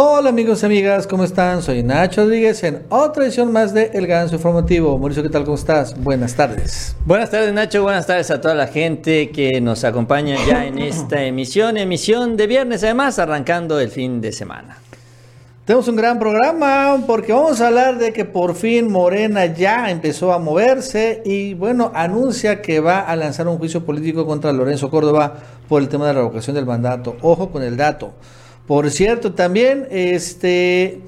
Hola amigos y amigas, ¿cómo están? Soy Nacho Rodríguez en otra edición más de El Ganso Informativo. Mauricio, ¿qué tal? ¿Cómo estás? Buenas tardes. Buenas tardes Nacho, buenas tardes a toda la gente que nos acompaña ya en esta emisión, emisión de viernes además, arrancando el fin de semana. Tenemos un gran programa porque vamos a hablar de que por fin Morena ya empezó a moverse y bueno, anuncia que va a lanzar un juicio político contra Lorenzo Córdoba por el tema de la revocación del mandato. Ojo con el dato. Por cierto, también este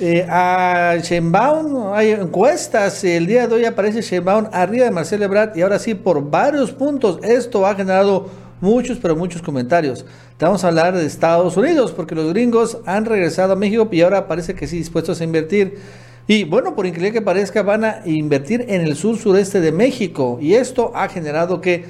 eh, a Sheinbaum hay encuestas. El día de hoy aparece Sheinbaum arriba de Marcelo Ebrard y ahora sí por varios puntos. Esto ha generado muchos, pero muchos comentarios. Vamos a hablar de Estados Unidos porque los gringos han regresado a México y ahora parece que sí dispuestos a invertir. Y bueno, por increíble que parezca, van a invertir en el sur sureste de México. Y esto ha generado que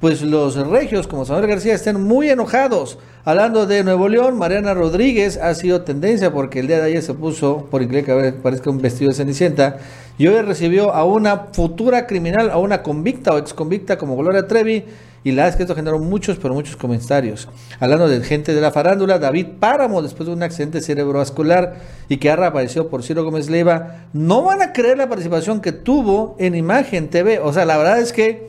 pues los regios como Samuel García estén muy enojados. Hablando de Nuevo León, Mariana Rodríguez ha sido tendencia porque el día de ayer se puso, por increíble que parezca un vestido de cenicienta, y hoy recibió a una futura criminal, a una convicta o ex convicta como Gloria Trevi, y la verdad es que esto generó muchos, pero muchos comentarios. Hablando de gente de la farándula, David Páramo, después de un accidente cerebrovascular y que ha reaparecido por Ciro Gómez Leiva, no van a creer la participación que tuvo en Imagen TV. O sea, la verdad es que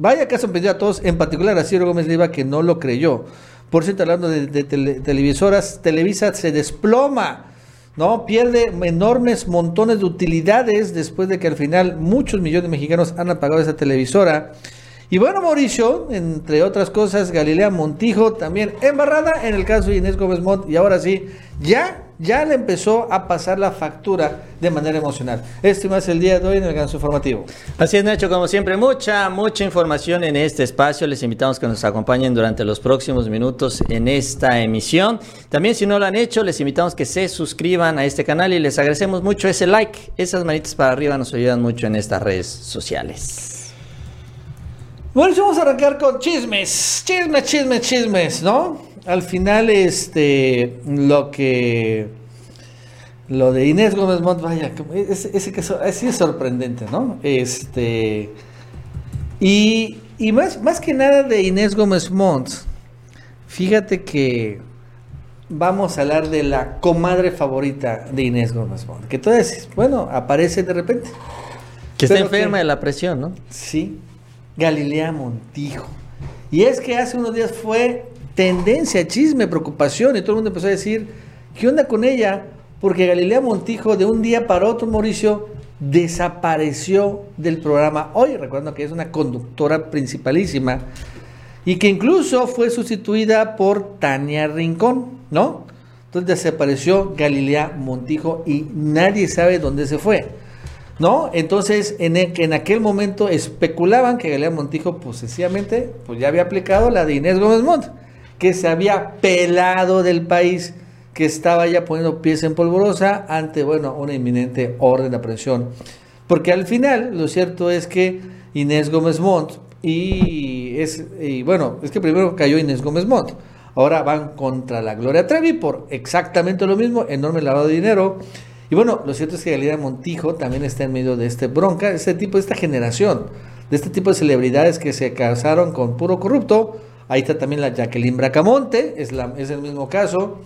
Vaya caso sorprendió a todos, en particular a Ciro Gómez Leiva, que no lo creyó. Por cierto, hablando de, televisoras, Televisa se desploma, ¿no? Pierde enormes montones de utilidades después de que al final muchos millones de mexicanos han apagado esa televisora. Y bueno, Mauricio, entre otras cosas, Galilea Montijo también embarrada en el caso de Inés Gómez Mont. Y ahora sí, ya ya le empezó a pasar la factura de manera emocional. Este más el día de hoy en el Ganso Informativo. Así es, Nacho, como siempre, mucha, mucha información en este espacio. Les invitamos que nos acompañen durante los próximos minutos en esta emisión. También, si no lo han hecho, les invitamos que se suscriban a este canal y les agradecemos mucho ese like. Esas manitas para arriba nos ayudan mucho en estas redes sociales. Bueno, vamos a arrancar con chismes, chismes, chismes, chismes, ¿no? Al final, este, lo que, lo de Inés Gómez Montt, vaya, ese, ese caso, así es sorprendente, ¿no? Este, y, y más, más que nada de Inés Gómez Montt, fíjate que vamos a hablar de la comadre favorita de Inés Gómez Montt, que entonces, bueno, aparece de repente. Que está enferma de la presión, ¿no? Sí, Galilea Montijo. Y es que hace unos días fue tendencia, chisme, preocupación, y todo el mundo empezó a decir, ¿qué onda con ella? Porque Galilea Montijo de un día para otro, Mauricio, desapareció del programa hoy, recuerdo que es una conductora principalísima, y que incluso fue sustituida por Tania Rincón, ¿no? Entonces desapareció Galilea Montijo y nadie sabe dónde se fue. ¿No? Entonces, en, e, en aquel momento especulaban que Galilea Montijo, pues sencillamente, pues ya había aplicado la de Inés Gómez Montt que se había pelado del país, que estaba ya poniendo pies en polvorosa ante, bueno, una inminente orden de aprehensión. Porque al final, lo cierto es que Inés Gómez Montt, y, es, y bueno, es que primero cayó Inés Gómez Montt, ahora van contra la Gloria Trevi por exactamente lo mismo, enorme lavado de dinero. Y bueno, lo cierto es que Galilea Montijo también está en medio de este bronca, este tipo, de esta generación, de este tipo de celebridades que se casaron con puro corrupto, Ahí está también la Jacqueline Bracamonte, es, el mismo caso.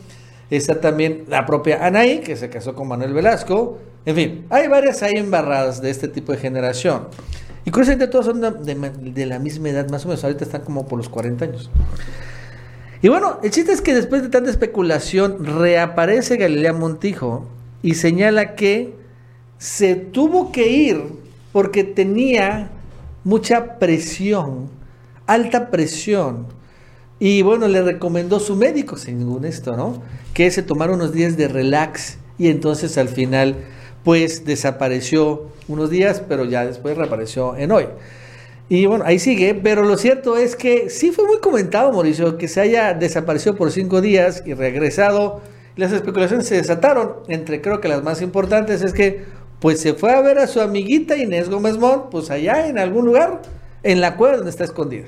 Está también la propia Anaí, que se casó con Manuel Velasco. En fin, hay varias ahí embarradas de este tipo de generación. Y curiosamente todos son de, la misma edad, más o menos. Ahorita están como por los 40 años. Y bueno, el chiste es que después de tanta especulación, reaparece Galilea Montijo y señala que se tuvo que ir porque tenía mucha presión alta presión. Y bueno, le recomendó su médico, según esto, ¿no? Que se tomara unos días de relax y entonces al final, pues desapareció unos días, pero ya después reapareció en hoy. Y bueno, ahí sigue, pero lo cierto es que sí fue muy comentado, Mauricio, que se haya desaparecido por cinco días y regresado. Las especulaciones se desataron, entre creo que las más importantes es que pues se fue a ver a su amiguita Inés Gómez Mont, pues allá en algún lugar en la cueva donde está escondida.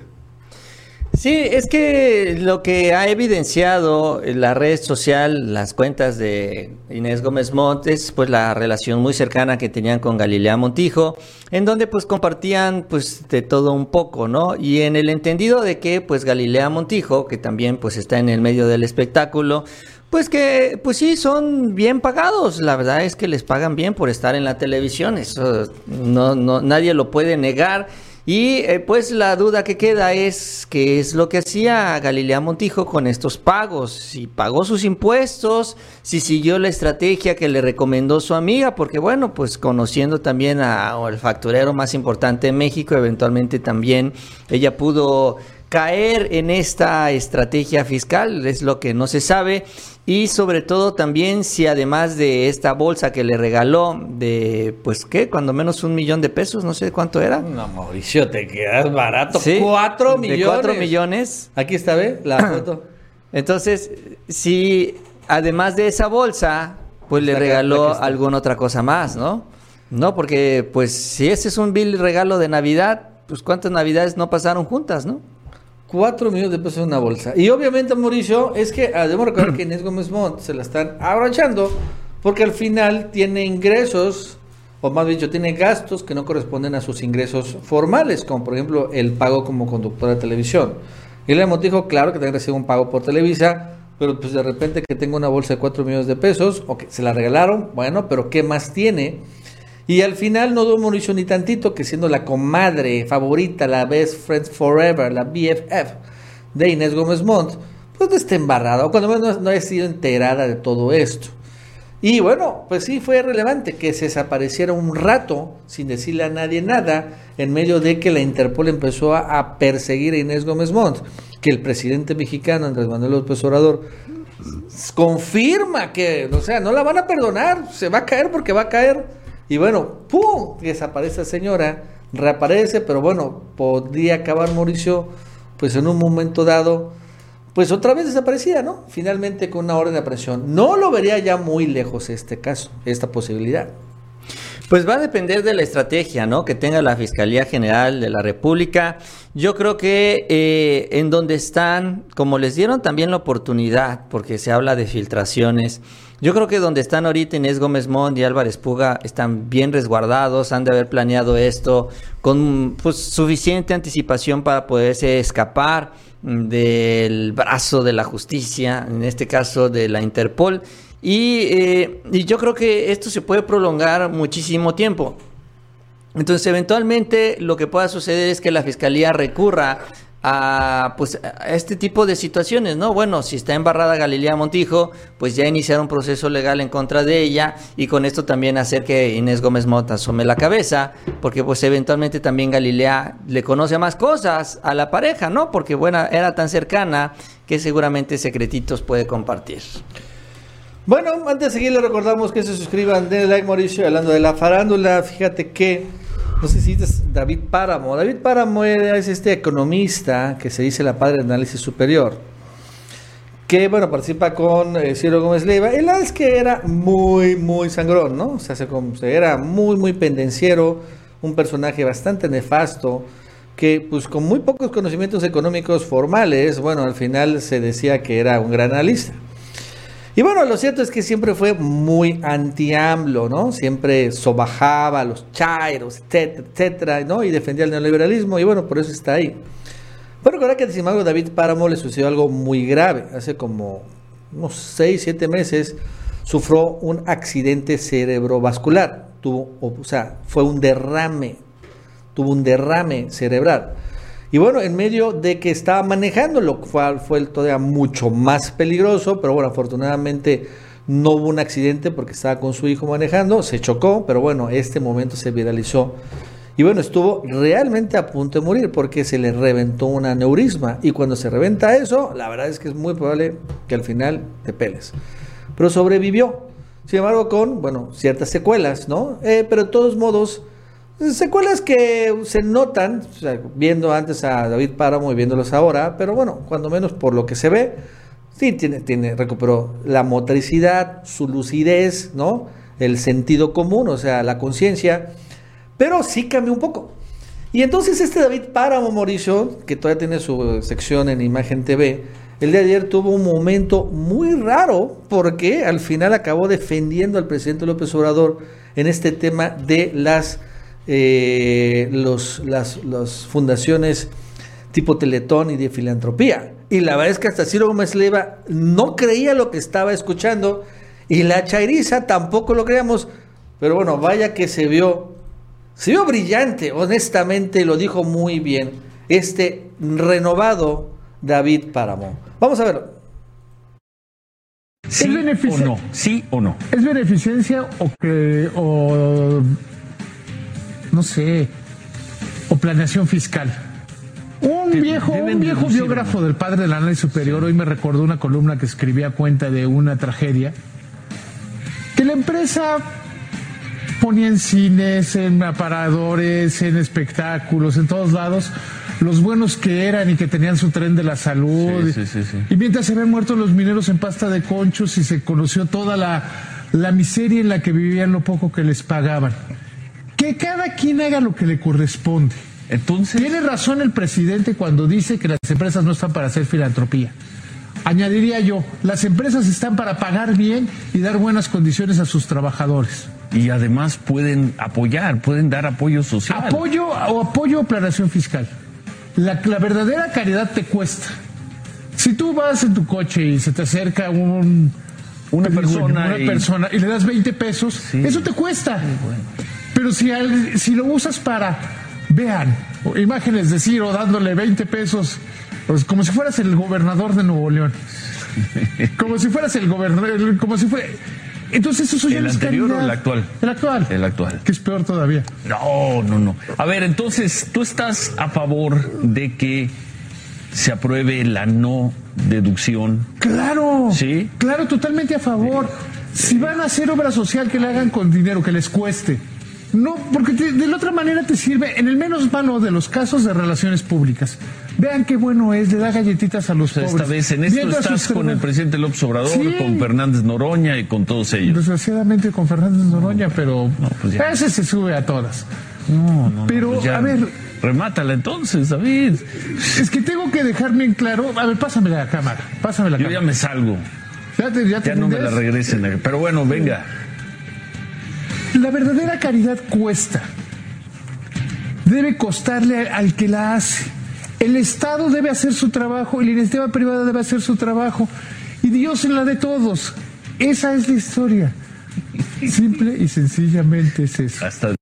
Sí, es que lo que ha evidenciado la red social, las cuentas de Inés Gómez Montes, pues la relación muy cercana que tenían con Galilea Montijo, en donde pues compartían pues de todo un poco, ¿no? Y en el entendido de que pues Galilea Montijo, que también pues está en el medio del espectáculo, Pues que, pues sí, son bien pagados. La verdad es que les pagan bien por estar en la televisión. Eso no, no, nadie lo puede negar. Y eh, pues la duda que queda es qué es lo que hacía Galilea Montijo con estos pagos. Si pagó sus impuestos, si siguió la estrategia que le recomendó su amiga, porque bueno, pues conociendo también al facturero más importante de México, eventualmente también ella pudo caer en esta estrategia fiscal, es lo que no se sabe. Y sobre todo también si además de esta bolsa que le regaló de, pues qué, cuando menos un millón de pesos, no sé cuánto era. No, Mauricio, te quedas barato. Sí, cuatro millones. De cuatro millones. Aquí está, ¿ve? La foto. Entonces, si además de esa bolsa, pues le regaló alguna otra cosa más, ¿no? No, porque pues si ese es un bill regalo de Navidad, pues cuántas Navidades no pasaron juntas, ¿no? 4 millones de pesos en una bolsa. Y obviamente, Mauricio, es que debemos recordar que Inés Gómez Montt se la están abrochando porque al final tiene ingresos, o más dicho, tiene gastos que no corresponden a sus ingresos formales, como por ejemplo el pago como conductora de televisión. Y le dijo, claro que también recibe un pago por Televisa, pero pues de repente que tengo una bolsa de 4 millones de pesos, o que se la regalaron, bueno, pero ¿qué más tiene? Y al final no dudo Mauricio ni tantito que siendo la comadre favorita, la best friend forever, la BFF de Inés Gómez Montt, pues no esté embarrada, o cuando menos no haya sido enterada de todo esto. Y bueno, pues sí fue relevante que se desapareciera un rato sin decirle a nadie nada, en medio de que la Interpol empezó a, perseguir a Inés Gómez Montt, que el presidente mexicano Andrés Manuel López Obrador confirma que, o sea, no la van a perdonar, se va a caer porque va a caer y bueno, ¡pum! Desaparece la señora, reaparece, pero bueno, podría acabar Mauricio, pues en un momento dado, pues otra vez desaparecía, ¿no? Finalmente con una orden de aprehensión. No lo vería ya muy lejos este caso, esta posibilidad. Pues va a depender de la estrategia, ¿no? Que tenga la Fiscalía General de la República. Yo creo que eh, en donde están, como les dieron también la oportunidad, porque se habla de filtraciones, yo creo que donde están ahorita Inés Gómez Mont y Álvarez Puga están bien resguardados, han de haber planeado esto con pues, suficiente anticipación para poderse escapar del brazo de la justicia, en este caso de la Interpol. Y, eh, y yo creo que esto se puede prolongar muchísimo tiempo. Entonces, eventualmente lo que pueda suceder es que la fiscalía recurra a, pues, a este tipo de situaciones, ¿no? Bueno, si está embarrada Galilea Montijo, pues ya iniciar un proceso legal en contra de ella y con esto también hacer que Inés Gómez Mota asome la cabeza, porque pues eventualmente también Galilea le conoce más cosas a la pareja, ¿no? Porque bueno, era tan cercana que seguramente secretitos puede compartir. Bueno, antes de seguir le recordamos que se suscriban, denle like Mauricio, hablando de la farándula, fíjate que no sé si es David Páramo. David Páramo es este economista que se dice la padre de análisis superior, que bueno, participa con eh, Ciro Gómez Leiva. Él es que era muy, muy sangrón, ¿no? O sea, se, era muy, muy pendenciero, un personaje bastante nefasto, que pues con muy pocos conocimientos económicos formales, bueno, al final se decía que era un gran analista. Y bueno, lo cierto es que siempre fue muy anti-AMLO, ¿no? Siempre sobajaba los chairos, etcétera, etcétera, ¿no? Y defendía el neoliberalismo y bueno, por eso está ahí. Pero ahora que sin embargo David Páramo le sucedió algo muy grave. Hace como unos 6, 7 meses sufrió un accidente cerebrovascular. Tuvo, o sea, fue un derrame, tuvo un derrame cerebral. Y bueno, en medio de que estaba manejando, lo cual fue todavía mucho más peligroso, pero bueno, afortunadamente no hubo un accidente porque estaba con su hijo manejando, se chocó, pero bueno, este momento se viralizó. Y bueno, estuvo realmente a punto de morir porque se le reventó un aneurisma. Y cuando se reventa eso, la verdad es que es muy probable que al final te peles. Pero sobrevivió. Sin embargo, con, bueno, ciertas secuelas, ¿no? Eh, pero de todos modos, Secuelas que se notan, viendo antes a David Páramo y viéndolos ahora, pero bueno, cuando menos por lo que se ve, sí tiene, tiene, recuperó la motricidad, su lucidez, ¿no? El sentido común, o sea, la conciencia, pero sí cambió un poco. Y entonces este David Páramo Mauricio, que todavía tiene su sección en Imagen TV, el de ayer tuvo un momento muy raro porque al final acabó defendiendo al presidente López Obrador en este tema de las eh, los, las, fundaciones tipo Teletón y de filantropía. y la verdad es que hasta Ciro Gómez Leiva no creía lo que estaba escuchando y la chairiza tampoco lo creíamos, pero bueno, vaya que se vio, se vio brillante, honestamente lo dijo muy bien este renovado David Páramo. Vamos a ver. ¿Sí o no? ¿Sí o no? ¿Es beneficencia o que, o, no sé, o planeación fiscal? Un viejo, un viejo biógrafo del padre de la ley superior hoy me recordó una columna que escribía cuenta de una tragedia que la empresa ponía en cines, en aparadores, en espectáculos, en todos lados, los buenos que eran y que tenían su tren de la salud. y mientras se habían muerto los mineros en pasta de conchos y se conoció toda la, la miseria en la que vivían, lo poco que les pagaban. Que cada quien haga lo que le corresponde. Entonces. Tiene razón el presidente cuando dice que las empresas no están para hacer filantropía. Añadiría yo, las empresas están para pagar bien y dar buenas condiciones a sus trabajadores. Y además pueden apoyar, pueden dar apoyo social. Apoyo o apoyo o planeación fiscal. La, la verdadera caridad te cuesta. Si tú vas en tu coche y se te acerca un, una persona, y... persona y le das 20 pesos, eso te cuesta. Pero si, si lo usas para vean imágenes de Ciro dándole 20 pesos, pues como si fueras el gobernador de Nuevo León. Como si fueras el gobernador, como si fuera... Entonces eso ya ¿El anterior o el actual? El actual. El actual. Que es peor todavía. No, no, no. A ver, entonces, ¿tú estás a favor de que se apruebe la no deducción? Claro. ¿Sí? Claro, totalmente a favor. Si van a hacer obra social, que la hagan con dinero, que les cueste. No, porque de la otra manera te sirve, en el menos malo de los casos de relaciones públicas. Vean qué bueno es, le da galletitas a los pobres. Esta vez en esto estás con el presidente López Obrador, con Fernández Noroña y con todos ellos. Desgraciadamente con Fernández Noroña, pero no, pues ese se sube a todas. No, no. Pero, pues a ver. Remátala entonces, David. Es que tengo que dejar bien claro. A ver, pásame la cámara. Pásame la Yo cámara. ya me salgo. Ya, te, ya, te ya no me la regresen. Pero bueno, venga. La verdadera caridad cuesta. Debe costarle al que la hace. El Estado debe hacer su trabajo, y la iniciativa privada debe hacer su trabajo, y Dios en la de todos. Esa es la historia. Simple y sencillamente es eso. Hasta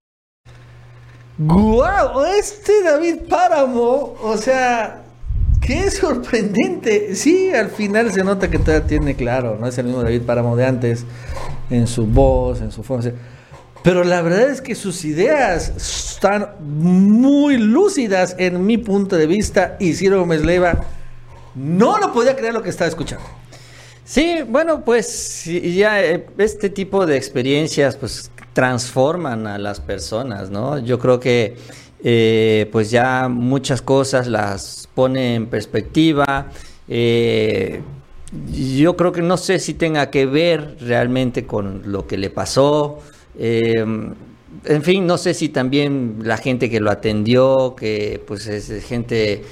¡Guau! Este David Páramo, o sea, qué sorprendente. Sí, al final se nota que todavía tiene claro, no es el mismo David Páramo de antes, en su voz, en su forma. Pero la verdad es que sus ideas están muy lúcidas en mi punto de vista y Ciro Gómez Leiva no lo podía creer lo que estaba escuchando. Sí, bueno, pues ya eh, este tipo de experiencias pues transforman a las personas, ¿no? Yo creo que eh, pues ya muchas cosas las pone en perspectiva. Eh, yo creo que no sé si tenga que ver realmente con lo que le pasó. En fin, no sé si también la gente que lo atendió, que pues es gente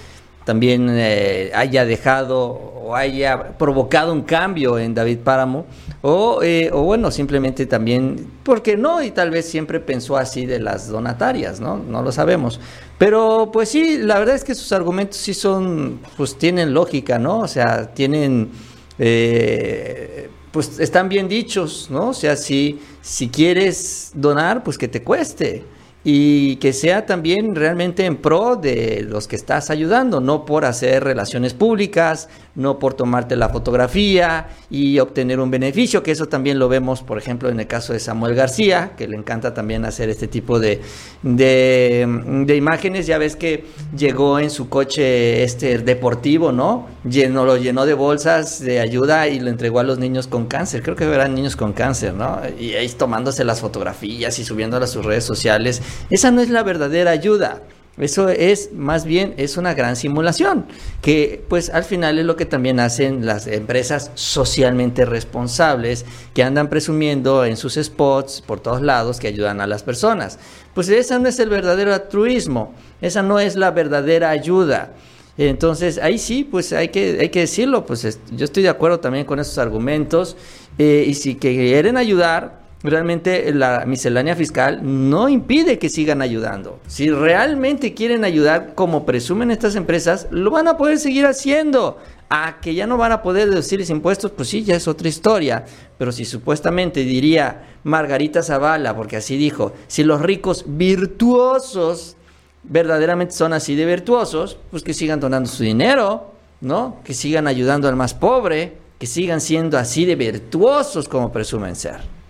también eh, haya dejado o haya provocado un cambio en David Páramo, o, eh, bueno, simplemente también, porque no? Y tal vez siempre pensó así de las donatarias, ¿no? No lo sabemos. Pero pues sí, la verdad es que sus argumentos sí son, pues tienen lógica, ¿no? O sea, tienen, eh, pues están bien dichos, ¿no? O sea, si, si quieres donar, pues que te cueste y que sea también realmente en pro de los que estás ayudando, no por hacer relaciones públicas, no por tomarte la fotografía y obtener un beneficio, que eso también lo vemos, por ejemplo, en el caso de Samuel García, que le encanta también hacer este tipo de, de, imágenes. Ya ves que llegó en su coche este deportivo, ¿no? Llenó, lo llenó de bolsas de ayuda y lo entregó a los niños con cáncer. Creo que eran niños con cáncer, ¿no? Y ahí tomándose las fotografías y subiéndolas a sus redes sociales. Esa no es la verdadera ayuda. Eso es más bien es una gran simulación, que pues al final es lo que también hacen las empresas socialmente responsables que andan presumiendo en sus spots por todos lados que ayudan a las personas. Pues esa no es el verdadero altruismo, esa no es la verdadera ayuda. Entonces ahí sí, pues hay que, hay que decirlo, pues yo estoy de acuerdo también con esos argumentos eh, y si quieren ayudar, realmente la miscelánea fiscal no impide que sigan ayudando. Si realmente quieren ayudar, como presumen estas empresas, lo van a poder seguir haciendo. A que ya no van a poder deducirles impuestos, pues sí, ya es otra historia. Pero si supuestamente diría Margarita Zavala, porque así dijo, si los ricos virtuosos verdaderamente son así de virtuosos, pues que sigan donando su dinero, ¿no? Que sigan ayudando al más pobre, que sigan siendo así de virtuosos como presumen ser.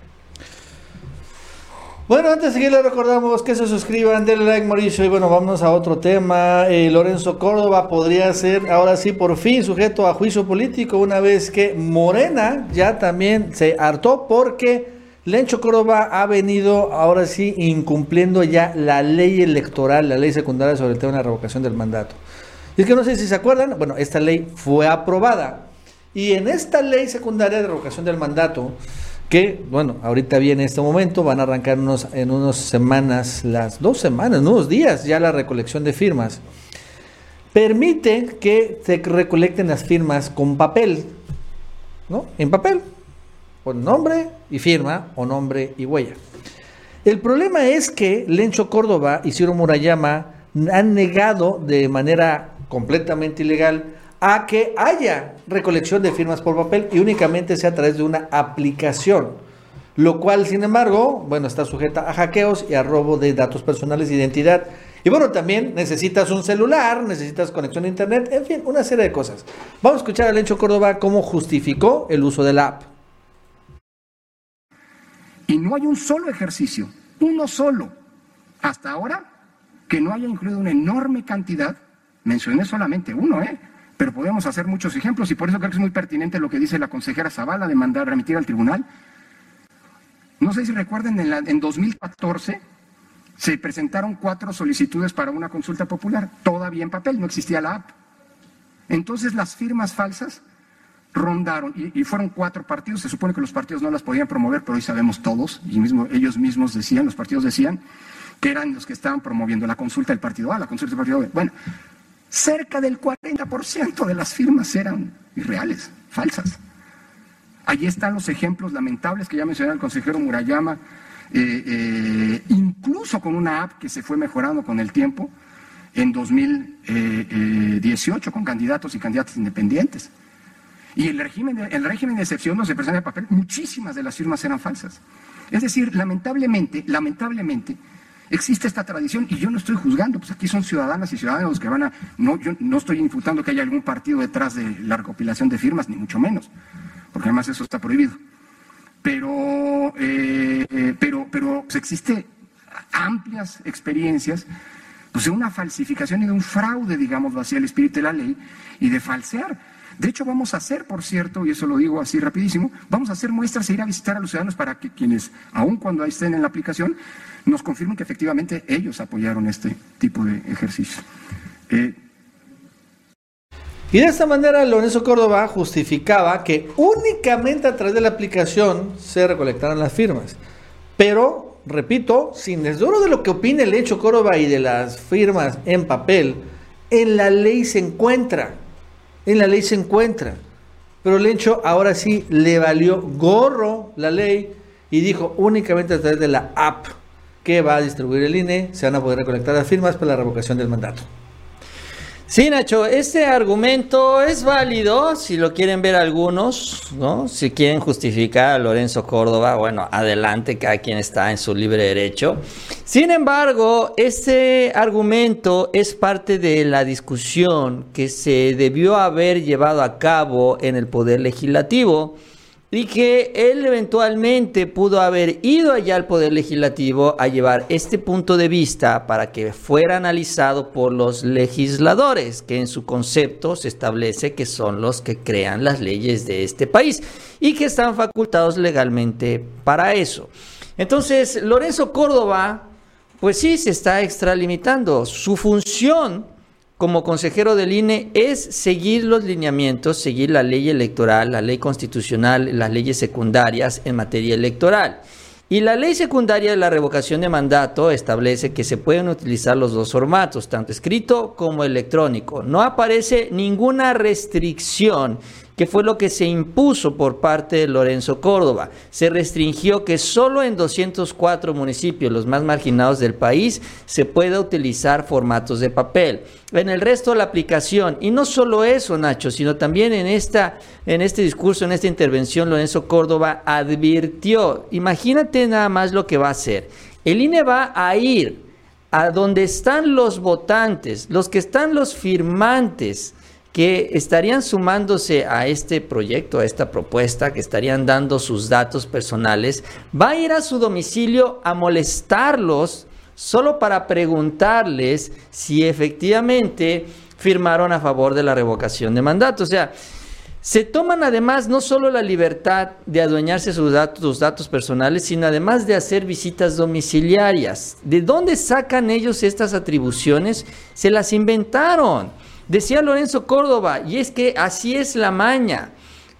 Bueno, antes de seguir, les recordamos que se suscriban, denle like, Mauricio. Y bueno, vamos a otro tema. Eh, Lorenzo Córdoba podría ser ahora sí por fin sujeto a juicio político una vez que Morena ya también se hartó porque Lencho Córdoba ha venido ahora sí incumpliendo ya la ley electoral, la ley secundaria sobre el tema de la revocación del mandato. Y es que no sé si se acuerdan, bueno, esta ley fue aprobada. Y en esta ley secundaria de revocación del mandato, que, bueno, ahorita viene este momento, van a arrancar unos, en unas semanas, las dos semanas, unos días ya la recolección de firmas, permite que se recolecten las firmas con papel, ¿no? En papel, con nombre y firma o nombre y huella. El problema es que Lencho Córdoba y Ciro Murayama han negado de manera completamente ilegal a que haya recolección de firmas por papel y únicamente sea a través de una aplicación, lo cual, sin embargo, bueno, está sujeta a hackeos y a robo de datos personales de identidad. Y bueno, también necesitas un celular, necesitas conexión a internet, en fin, una serie de cosas. Vamos a escuchar a Lencho Córdoba cómo justificó el uso de la app. Y no hay un solo ejercicio, uno solo, hasta ahora, que no haya incluido una enorme cantidad, mencioné solamente uno, ¿eh? Pero podemos hacer muchos ejemplos y por eso creo que es muy pertinente lo que dice la consejera Zavala de mandar remitir al tribunal. No sé si recuerden, en, la, en 2014 se presentaron cuatro solicitudes para una consulta popular, todavía en papel, no existía la app. Entonces las firmas falsas rondaron, y, fueron cuatro partidos, se supone que los partidos no las podían promover, pero hoy sabemos todos, y mismo, ellos mismos decían, los partidos decían, que eran los que estaban promoviendo la consulta del partido A, la consulta del partido B. Bueno, cerca del 40% de las firmas eran irreales, falsas. Allí están los ejemplos lamentables que ya mencionó el consejero Murayama, eh, eh, incluso con una app que se fue mejorando con el tiempo en 2018 con candidatos y candidatas independientes. Y el régimen de, el régimen de excepción no se presenta de papel, muchísimas de las firmas eran falsas. Es decir, lamentablemente, lamentablemente, existe esta tradición y yo no estoy juzgando, pues aquí son ciudadanas y ciudadanos que van a, no, yo no estoy imputando que haya algún partido detrás de la recopilación de firmas, ni mucho menos, porque además eso está prohibido. Pero, eh, pero, pero pues existe amplias experiencias pues de una falsificación y de un fraude, digamos, hacia el espíritu de la ley y de falsear. De hecho, vamos a hacer, por cierto, y eso lo digo así rapidísimo, vamos a hacer muestras e ir a visitar a los ciudadanos para que quienes, aun cuando estén en la aplicación, nos confirmen que efectivamente ellos apoyaron este tipo de ejercicio. Eh, y de esta manera Lorenzo Córdoba justificaba que únicamente a través de la aplicación se recolectaran las firmas. Pero, repito, sin desdoro de lo que opine el hecho Córdoba y de las firmas en papel, en la ley se encuentra en la ley se encuentra. Pero Lencho ahora sí le valió gorro la ley y dijo únicamente a través de la app que va a distribuir el INE se van a poder recolectar las firmas para la revocación del mandato. Sí, Nacho, este argumento es válido si lo quieren ver algunos, ¿no? Si quieren justificar a Lorenzo Córdoba, bueno, adelante, cada quien está en su libre derecho. Sin embargo, este argumento es parte de la discusión que se debió haber llevado a cabo en el Poder Legislativo y que él eventualmente pudo haber ido allá al Poder Legislativo a llevar este punto de vista para que fuera analizado por los legisladores, que en su concepto se establece que son los que crean las leyes de este país y que están facultados legalmente para eso. Entonces, Lorenzo Córdoba, pues sí, se está extralimitando. Su función como consejero del INE es seguir los lineamientos, seguir la ley electoral, la ley constitucional, las leyes secundarias en materia electoral. Y la ley secundaria de la revocación de mandato establece que se pueden utilizar los dos formatos, tanto escrito como electrónico. No aparece ninguna restricción que fue lo que se impuso por parte de Lorenzo Córdoba. Se restringió que solo en 204 municipios, los más marginados del país, se pueda utilizar formatos de papel. En el resto de la aplicación, y no solo eso, Nacho, sino también en, esta, en este discurso, en esta intervención, Lorenzo Córdoba advirtió, imagínate nada más lo que va a hacer. El INE va a ir a donde están los votantes, los que están los firmantes, que estarían sumándose a este proyecto, a esta propuesta, que estarían dando sus datos personales, va a ir a su domicilio a molestarlos solo para preguntarles si efectivamente firmaron a favor de la revocación de mandato. O sea, se toman además no solo la libertad de adueñarse sus datos, sus datos personales, sino además de hacer visitas domiciliarias. ¿De dónde sacan ellos estas atribuciones? Se las inventaron. Decía Lorenzo Córdoba, y es que así es la maña.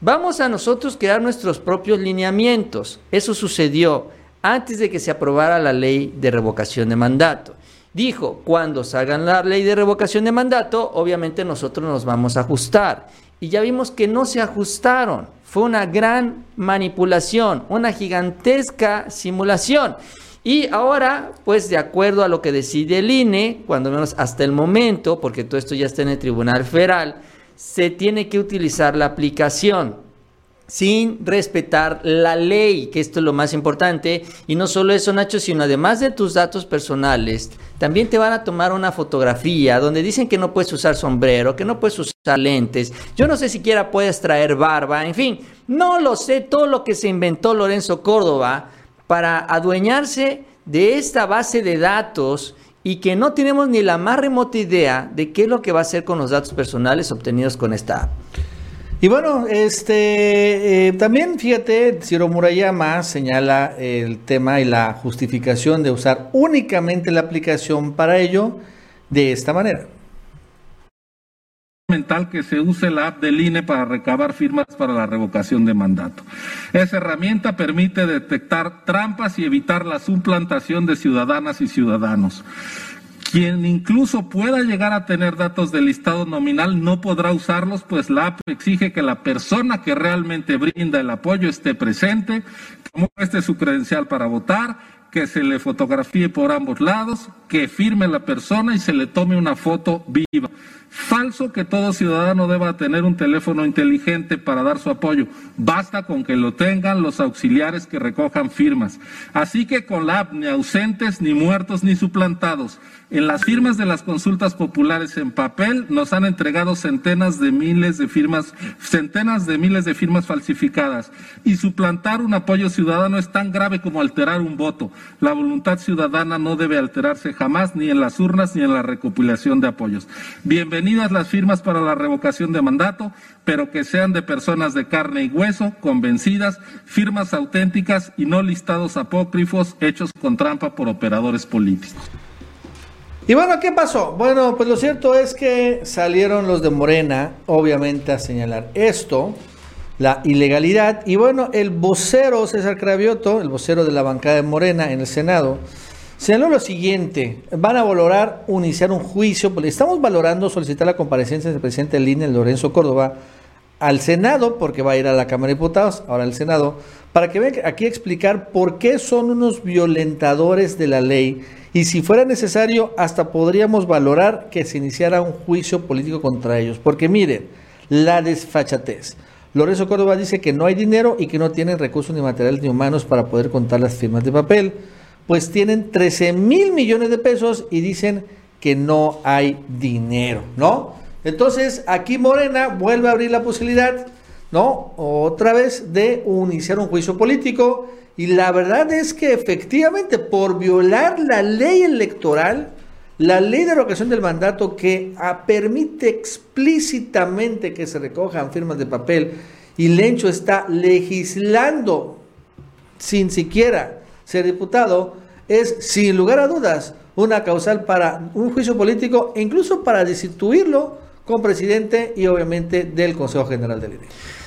Vamos a nosotros crear nuestros propios lineamientos. Eso sucedió antes de que se aprobara la ley de revocación de mandato. Dijo, cuando salgan la ley de revocación de mandato, obviamente nosotros nos vamos a ajustar. Y ya vimos que no se ajustaron. Fue una gran manipulación, una gigantesca simulación. Y ahora, pues de acuerdo a lo que decide el INE, cuando menos hasta el momento, porque todo esto ya está en el Tribunal Federal, se tiene que utilizar la aplicación sin respetar la ley, que esto es lo más importante. Y no solo eso, Nacho, sino además de tus datos personales, también te van a tomar una fotografía donde dicen que no puedes usar sombrero, que no puedes usar lentes. Yo no sé siquiera puedes traer barba, en fin, no lo sé, todo lo que se inventó Lorenzo Córdoba para adueñarse de esta base de datos y que no tenemos ni la más remota idea de qué es lo que va a hacer con los datos personales obtenidos con esta app. Y bueno, este eh, también fíjate, Ciro Murayama señala el tema y la justificación de usar únicamente la aplicación para ello de esta manera que se use la app del INE para recabar firmas para la revocación de mandato. Esa herramienta permite detectar trampas y evitar la suplantación de ciudadanas y ciudadanos. Quien incluso pueda llegar a tener datos del listado nominal no podrá usarlos, pues la app exige que la persona que realmente brinda el apoyo esté presente, como este su credencial para votar, que se le fotografíe por ambos lados, que firme la persona y se le tome una foto viva. Falso que todo ciudadano deba tener un teléfono inteligente para dar su apoyo. Basta con que lo tengan los auxiliares que recojan firmas. Así que con la app ni ausentes, ni muertos, ni suplantados. En las firmas de las consultas populares en papel nos han entregado centenas de miles de firmas, centenas de miles de firmas falsificadas. Y suplantar un apoyo ciudadano es tan grave como alterar un voto. La voluntad ciudadana no debe alterarse jamás, ni en las urnas ni en la recopilación de apoyos. Bienvenidas las firmas para la revocación de mandato, pero que sean de personas de carne y hueso, convencidas, firmas auténticas y no listados apócrifos hechos con trampa por operadores políticos. Y bueno, ¿qué pasó? Bueno, pues lo cierto es que salieron los de Morena, obviamente, a señalar esto, la ilegalidad. Y bueno, el vocero César Cravioto, el vocero de la bancada de Morena en el Senado, Señaló lo siguiente, van a valorar iniciar un juicio, estamos valorando solicitar la comparecencia del presidente del INE, Lorenzo Córdoba, al Senado, porque va a ir a la Cámara de Diputados, ahora al Senado, para que vean aquí explicar por qué son unos violentadores de la ley y si fuera necesario hasta podríamos valorar que se iniciara un juicio político contra ellos. Porque miren, la desfachatez. Lorenzo Córdoba dice que no hay dinero y que no tienen recursos ni materiales ni humanos para poder contar las firmas de papel pues tienen 13 mil millones de pesos y dicen que no hay dinero, ¿no? Entonces, aquí Morena vuelve a abrir la posibilidad, ¿no? Otra vez de iniciar un juicio político. Y la verdad es que efectivamente, por violar la ley electoral, la ley de revocación del mandato que ah, permite explícitamente que se recojan firmas de papel, y Lencho está legislando sin siquiera ser diputado, es sin lugar a dudas una causal para un juicio político e incluso para destituirlo como presidente y obviamente del Consejo General del INE.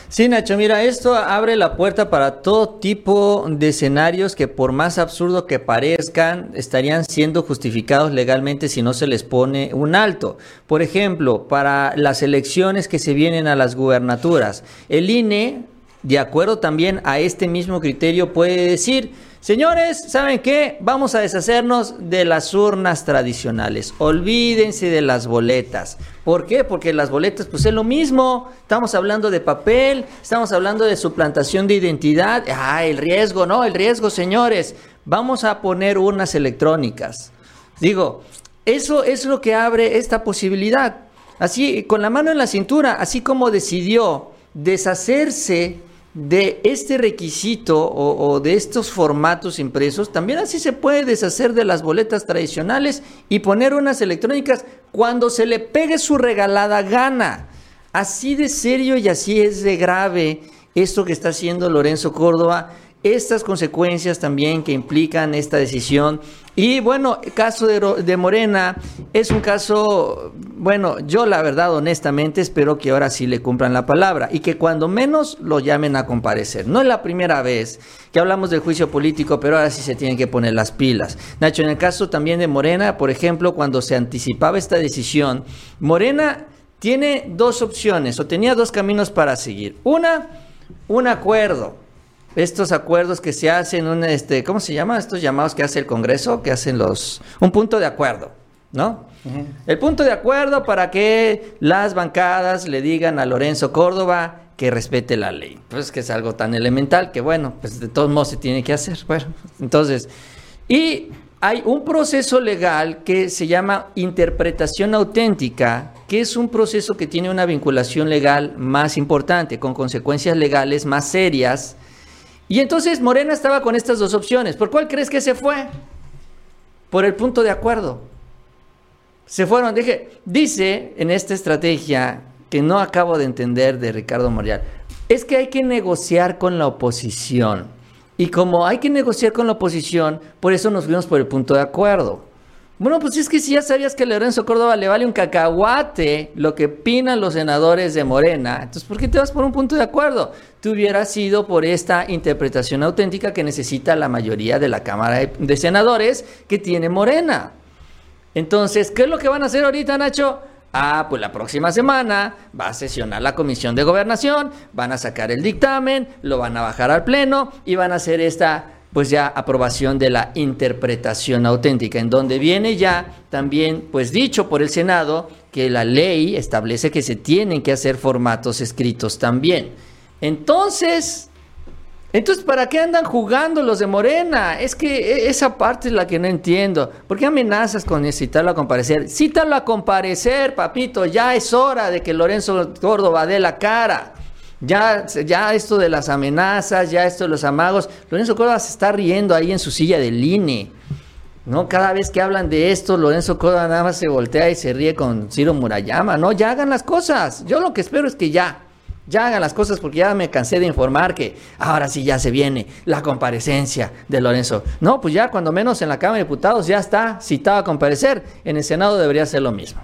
Sí, Nacho, mira, esto abre la puerta para todo tipo de escenarios que por más absurdo que parezcan, estarían siendo justificados legalmente si no se les pone un alto. Por ejemplo, para las elecciones que se vienen a las gubernaturas, el INE, de acuerdo también a este mismo criterio, puede decir, Señores, ¿saben qué? Vamos a deshacernos de las urnas tradicionales. Olvídense de las boletas. ¿Por qué? Porque las boletas, pues es lo mismo. Estamos hablando de papel, estamos hablando de suplantación de identidad. Ah, el riesgo, ¿no? El riesgo, señores. Vamos a poner urnas electrónicas. Digo, eso es lo que abre esta posibilidad. Así, con la mano en la cintura, así como decidió deshacerse de este requisito o, de estos formatos impresos, también así se puede deshacer de las boletas tradicionales y poner unas electrónicas cuando se le pegue su regalada gana. Así de serio y así es de grave esto que está haciendo Lorenzo Córdoba estas consecuencias también que implican esta decisión. Y bueno, el caso de, Morena es un caso, bueno, yo la verdad honestamente espero que ahora sí le cumplan la palabra y que cuando menos lo llamen a comparecer. No es la primera vez que hablamos del juicio político, pero ahora sí se tienen que poner las pilas. Nacho, en el caso también de Morena, por ejemplo, cuando se anticipaba esta decisión, Morena tiene dos opciones o tenía dos caminos para seguir. Una, un acuerdo estos acuerdos que se hacen, un, este, ¿cómo se llama? Estos llamados que hace el Congreso, que hacen los... Un punto de acuerdo, ¿no? El punto de acuerdo para que las bancadas le digan a Lorenzo Córdoba que respete la ley. Pues que es algo tan elemental que, bueno, pues de todos modos se tiene que hacer. Bueno, entonces... Y hay un proceso legal que se llama interpretación auténtica, que es un proceso que tiene una vinculación legal más importante, con consecuencias legales más serias y entonces Morena estaba con estas dos opciones. ¿Por cuál crees que se fue? Por el punto de acuerdo. Se fueron, dije, dice en esta estrategia que no acabo de entender de Ricardo Morial, es que hay que negociar con la oposición. Y como hay que negociar con la oposición, por eso nos fuimos por el punto de acuerdo. Bueno, pues es que si ya sabías que Lorenzo Córdoba le vale un cacahuate lo que opinan los senadores de Morena, entonces ¿por qué te vas por un punto de acuerdo? Tú hubieras sido por esta interpretación auténtica que necesita la mayoría de la Cámara de Senadores que tiene Morena. Entonces, ¿qué es lo que van a hacer ahorita, Nacho? Ah, pues la próxima semana va a sesionar la Comisión de Gobernación, van a sacar el dictamen, lo van a bajar al Pleno y van a hacer esta pues ya aprobación de la interpretación auténtica, en donde viene ya también pues dicho por el Senado que la ley establece que se tienen que hacer formatos escritos también. Entonces, entonces, ¿para qué andan jugando los de Morena? Es que e, esa parte es la que no entiendo. ¿Por qué amenazas con citarlo a comparecer? Cítalo a comparecer, papito. Ya es hora de que Lorenzo Córdoba dé la cara. Ya, ya esto de las amenazas, ya esto de los amagos, Lorenzo Córdoba se está riendo ahí en su silla del INE. ¿no? Cada vez que hablan de esto, Lorenzo Córdoba nada más se voltea y se ríe con Ciro Murayama, ¿no? Ya hagan las cosas. Yo lo que espero es que ya, ya hagan las cosas porque ya me cansé de informar que ahora sí ya se viene la comparecencia de Lorenzo. No, pues ya cuando menos en la Cámara de Diputados ya está citado a comparecer. En el Senado debería ser lo mismo.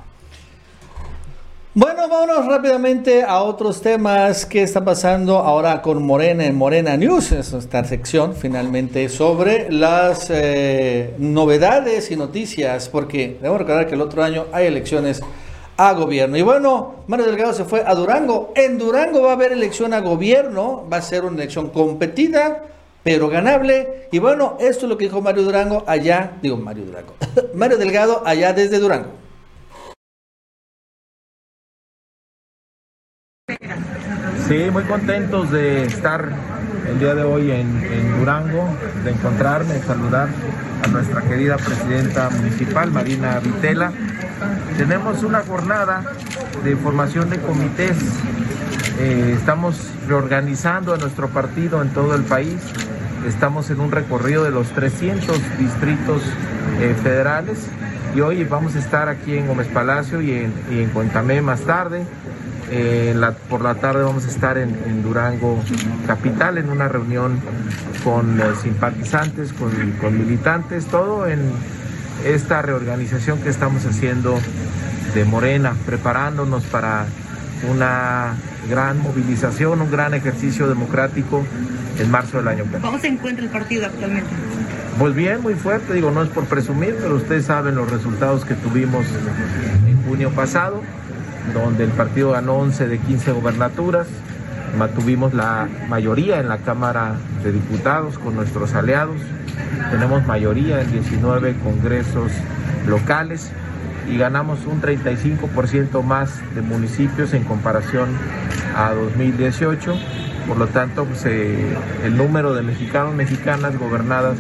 Bueno, vámonos rápidamente a otros temas que está pasando ahora con Morena en Morena News, es esta sección finalmente sobre las eh, novedades y noticias, porque debemos recordar que el otro año hay elecciones a gobierno. Y bueno, Mario Delgado se fue a Durango. En Durango va a haber elección a gobierno, va a ser una elección competida, pero ganable. Y bueno, esto es lo que dijo Mario Durango allá, digo Mario Durango, Mario Delgado allá desde Durango. Sí, muy contentos de estar el día de hoy en, Durango, de encontrarme, saludar a nuestra querida presidenta municipal, Marina Vitela. Tenemos una jornada de formación de comités. Eh, estamos reorganizando a nuestro partido en todo el país. Estamos en un recorrido de los 300 distritos eh, federales y hoy vamos a estar aquí en Gómez Palacio y en, y en Cuentamé más tarde. Eh, por la tarde vamos a estar en, Durango Capital en una reunión con simpatizantes, con, militantes, todo en esta reorganización que estamos haciendo de Morena, preparándonos para una gran movilización, un gran ejercicio democrático en marzo del año pasado. ¿Cómo se encuentra el partido actualmente? Pues bien, muy fuerte, digo, no es por presumir, pero ustedes saben los resultados que tuvimos en junio pasado, donde el partido ganó 11 de 15 gobernaturas, mantuvimos la mayoría en la Cámara de Diputados con nuestros aliados, tenemos mayoría en 19 congresos locales y ganamos un 35% más de municipios en comparación a 2018. Por lo tanto, pues, eh, el número de mexicanos, mexicanas gobernadas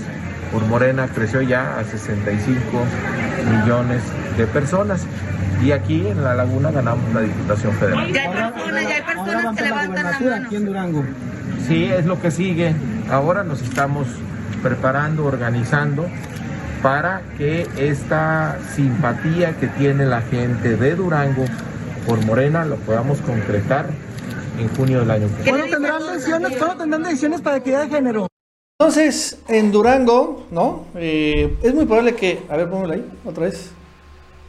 por Morena creció ya a 65 millones de personas. Y aquí en La Laguna ganamos la Diputación Federal. Ya hay personas, ya hay personas que levantan la mano. Aquí en Durango. Sí, es lo que sigue. Ahora nos estamos preparando, organizando para que esta simpatía que tiene la gente de Durango por Morena lo podamos concretar en junio del año que ¿Cuándo tendrán decisiones, ¿cuándo tendrán decisiones para equidad de género? Entonces, en Durango, ¿no? Eh, es muy probable que, a ver, póngalo ahí, otra vez.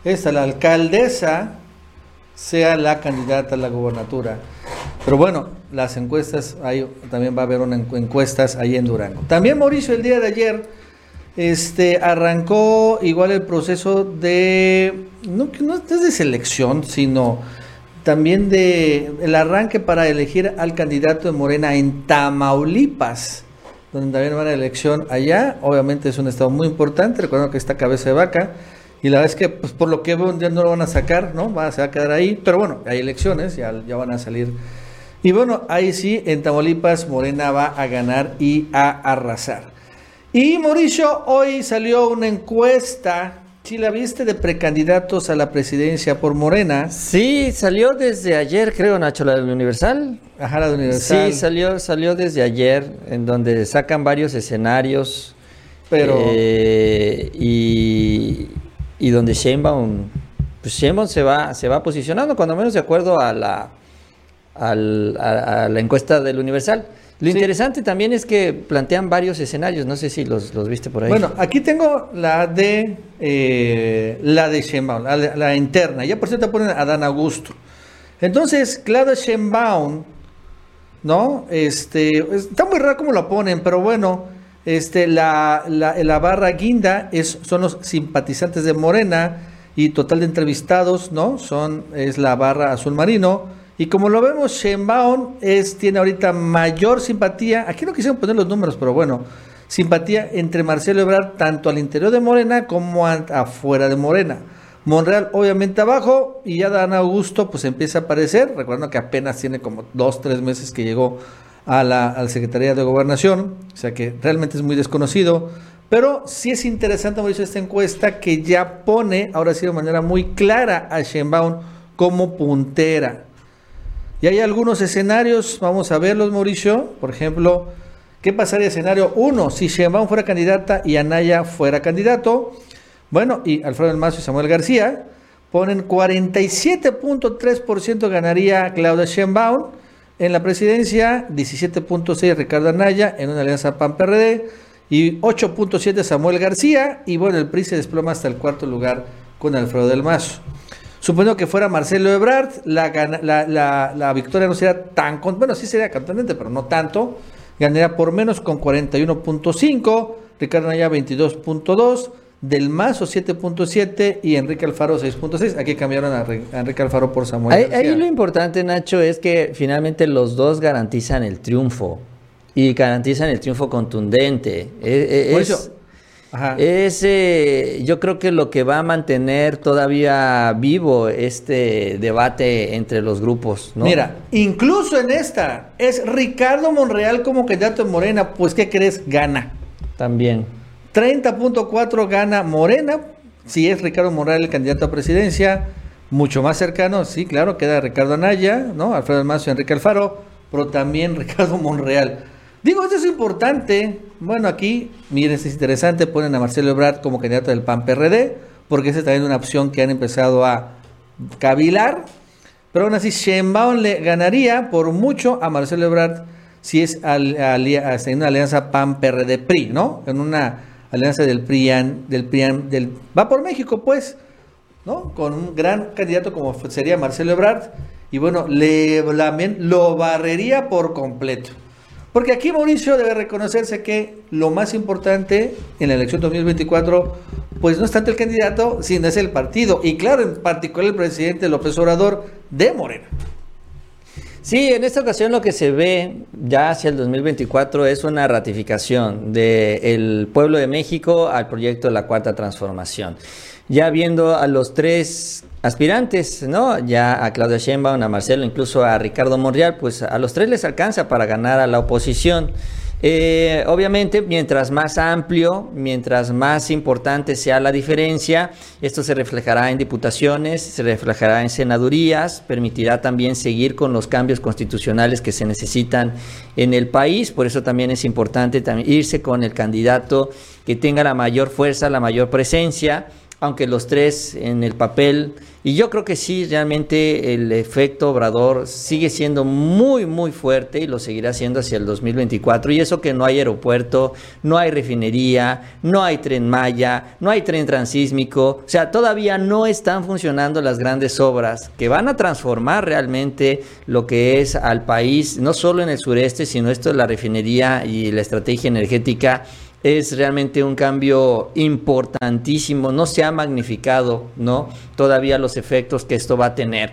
Esta, la alcaldesa, sea la candidata a la gobernatura. Pero bueno, las encuestas, ahí también va a haber una encu- encuestas ahí en Durango. También Mauricio el día de ayer este, arrancó igual el proceso de, no, no es de selección, sino también de el arranque para elegir al candidato de Morena en Tamaulipas, donde también va a la elección allá. Obviamente es un estado muy importante, recuerdo que está cabeza de vaca. Y la verdad es que, pues por lo que veo, ya no lo van a sacar, ¿no? Va, se va a quedar ahí. Pero bueno, hay elecciones, ya, ya van a salir. Y bueno, ahí sí, en Tamaulipas, Morena va a ganar y a arrasar. Y Mauricio, hoy salió una encuesta, si la viste, de precandidatos a la presidencia por Morena. Sí, salió desde ayer, creo, Nacho, la del Universal. Ajá, la de Universal. Sí, salió, salió desde ayer, en donde sacan varios escenarios. Pero- eh, y, y donde Sheinbaum, pues Sheinbaum se va, se va posicionando, cuando menos de acuerdo a la, a, a la encuesta del Universal. Lo interesante también es que plantean varios escenarios, no sé si los, los viste por ahí. Bueno, aquí tengo la de eh, la de Sheinbaum, la, la interna. Ya por cierto ponen a Dan Augusto. Entonces, Claudia Sheinbaum, ¿no? Este, está muy raro cómo lo ponen, pero bueno, este, la, la, la barra guinda es, son los simpatizantes de Morena y total de entrevistados, ¿no? Son, es la barra azul marino. Y como lo vemos, Sheinbaum es, tiene ahorita mayor simpatía. Aquí no quisieron poner los números, pero bueno, simpatía entre Marcelo Ebrard tanto al interior de Morena como afuera de Morena. Monreal obviamente abajo y ya Dan Augusto pues empieza a aparecer, recordando que apenas tiene como dos, tres meses que llegó a la, Secretaría de Gobernación, o sea que realmente es muy desconocido, pero sí es interesante, Mauricio, esta encuesta que ya pone, ahora sí de manera muy clara, a Sheinbaum como puntera. Y hay algunos escenarios, vamos a verlos, Mauricio. Por ejemplo, ¿qué pasaría escenario 1 si Sheinbaum fuera candidata y Anaya fuera candidato? Bueno, y Alfredo del Mazo y Samuel García ponen 47.3% ganaría Claudia Sheinbaum en la presidencia, 17.6 Ricardo Anaya en una alianza PAN-PRD y 8.7 Samuel García y bueno, el PRI se desploma hasta el cuarto lugar con Alfredo del Mazo. Suponiendo que fuera Marcelo Ebrard, la, la, la- victoria no sería tan... con- Bueno, sí sería contundente, pero no tanto. Ganaría por menos con 41.5, Ricardo Naya 22.2, Del Mazo 7.7 y Enrique Alfaro 6.6. Aquí cambiaron a, Re- a Enrique Alfaro por Samuel Ahí, ahí lo importante, Nacho, es que finalmente los dos garantizan el triunfo y garantizan el triunfo contundente. E- e- Por Es, eso, ajá. es, eh, yo creo que lo que va a mantener todavía vivo este debate entre los grupos. ¿no? Mira, incluso en esta es Ricardo Monreal como candidato de Morena, pues ¿qué crees? Gana. También. 30.4 gana Morena, si es Ricardo Monreal el candidato a presidencia, mucho más cercano, sí, claro, queda Ricardo Anaya, ¿no? Alfredo del Mazo y Enrique Alfaro, pero también Ricardo Monreal. Digo, esto es importante. Bueno, aquí, miren, es interesante, ponen a Marcelo Ebrard como candidato del PAN-PRD, porque esa es también una opción que han empezado a cavilar. Pero aún así, Sheinbaum le ganaría por mucho a Marcelo Ebrard si es en una alianza PAN-PRD-PRI, ¿no? En una alianza del PRIAN, del PRIAN, del... Va por México, pues, ¿no? Con un gran candidato como sería Marcelo Ebrard y bueno, le, lo barrería por completo. Porque aquí Mauricio debe reconocerse que lo más importante en la elección 2024, pues no es tanto el candidato, sino es el partido. Y claro, en particular el presidente López Obrador de Morena. Sí, en esta ocasión lo que se ve ya hacia el 2024 es una ratificación del pueblo de México al proyecto de la Cuarta Transformación. Ya viendo a los tres aspirantes, ¿no? Ya a Claudia Sheinbaum, a Marcelo, incluso a Ricardo Monreal, pues a los tres les alcanza para ganar a la oposición. Eh, obviamente, mientras más amplio, mientras más importante sea la diferencia, esto se reflejará en diputaciones, se reflejará en senadurías, permitirá también seguir con los cambios constitucionales que se necesitan en el país. Por eso también es importante también irse con el candidato que tenga la mayor fuerza, la mayor presencia aunque los tres en el papel, y yo creo que sí, realmente el efecto Obrador sigue siendo muy, muy fuerte y lo seguirá siendo hacia el 2024. Y eso que no hay aeropuerto, no hay refinería, no hay tren Maya, no hay tren transísmico, o sea, todavía no están funcionando las grandes obras que van a transformar realmente lo que es al país, no solo en el sureste, sino esto de la refinería y la estrategia energética es realmente un cambio importantísimo, no se ha magnificado, ¿no? Todavía los efectos que esto va a tener.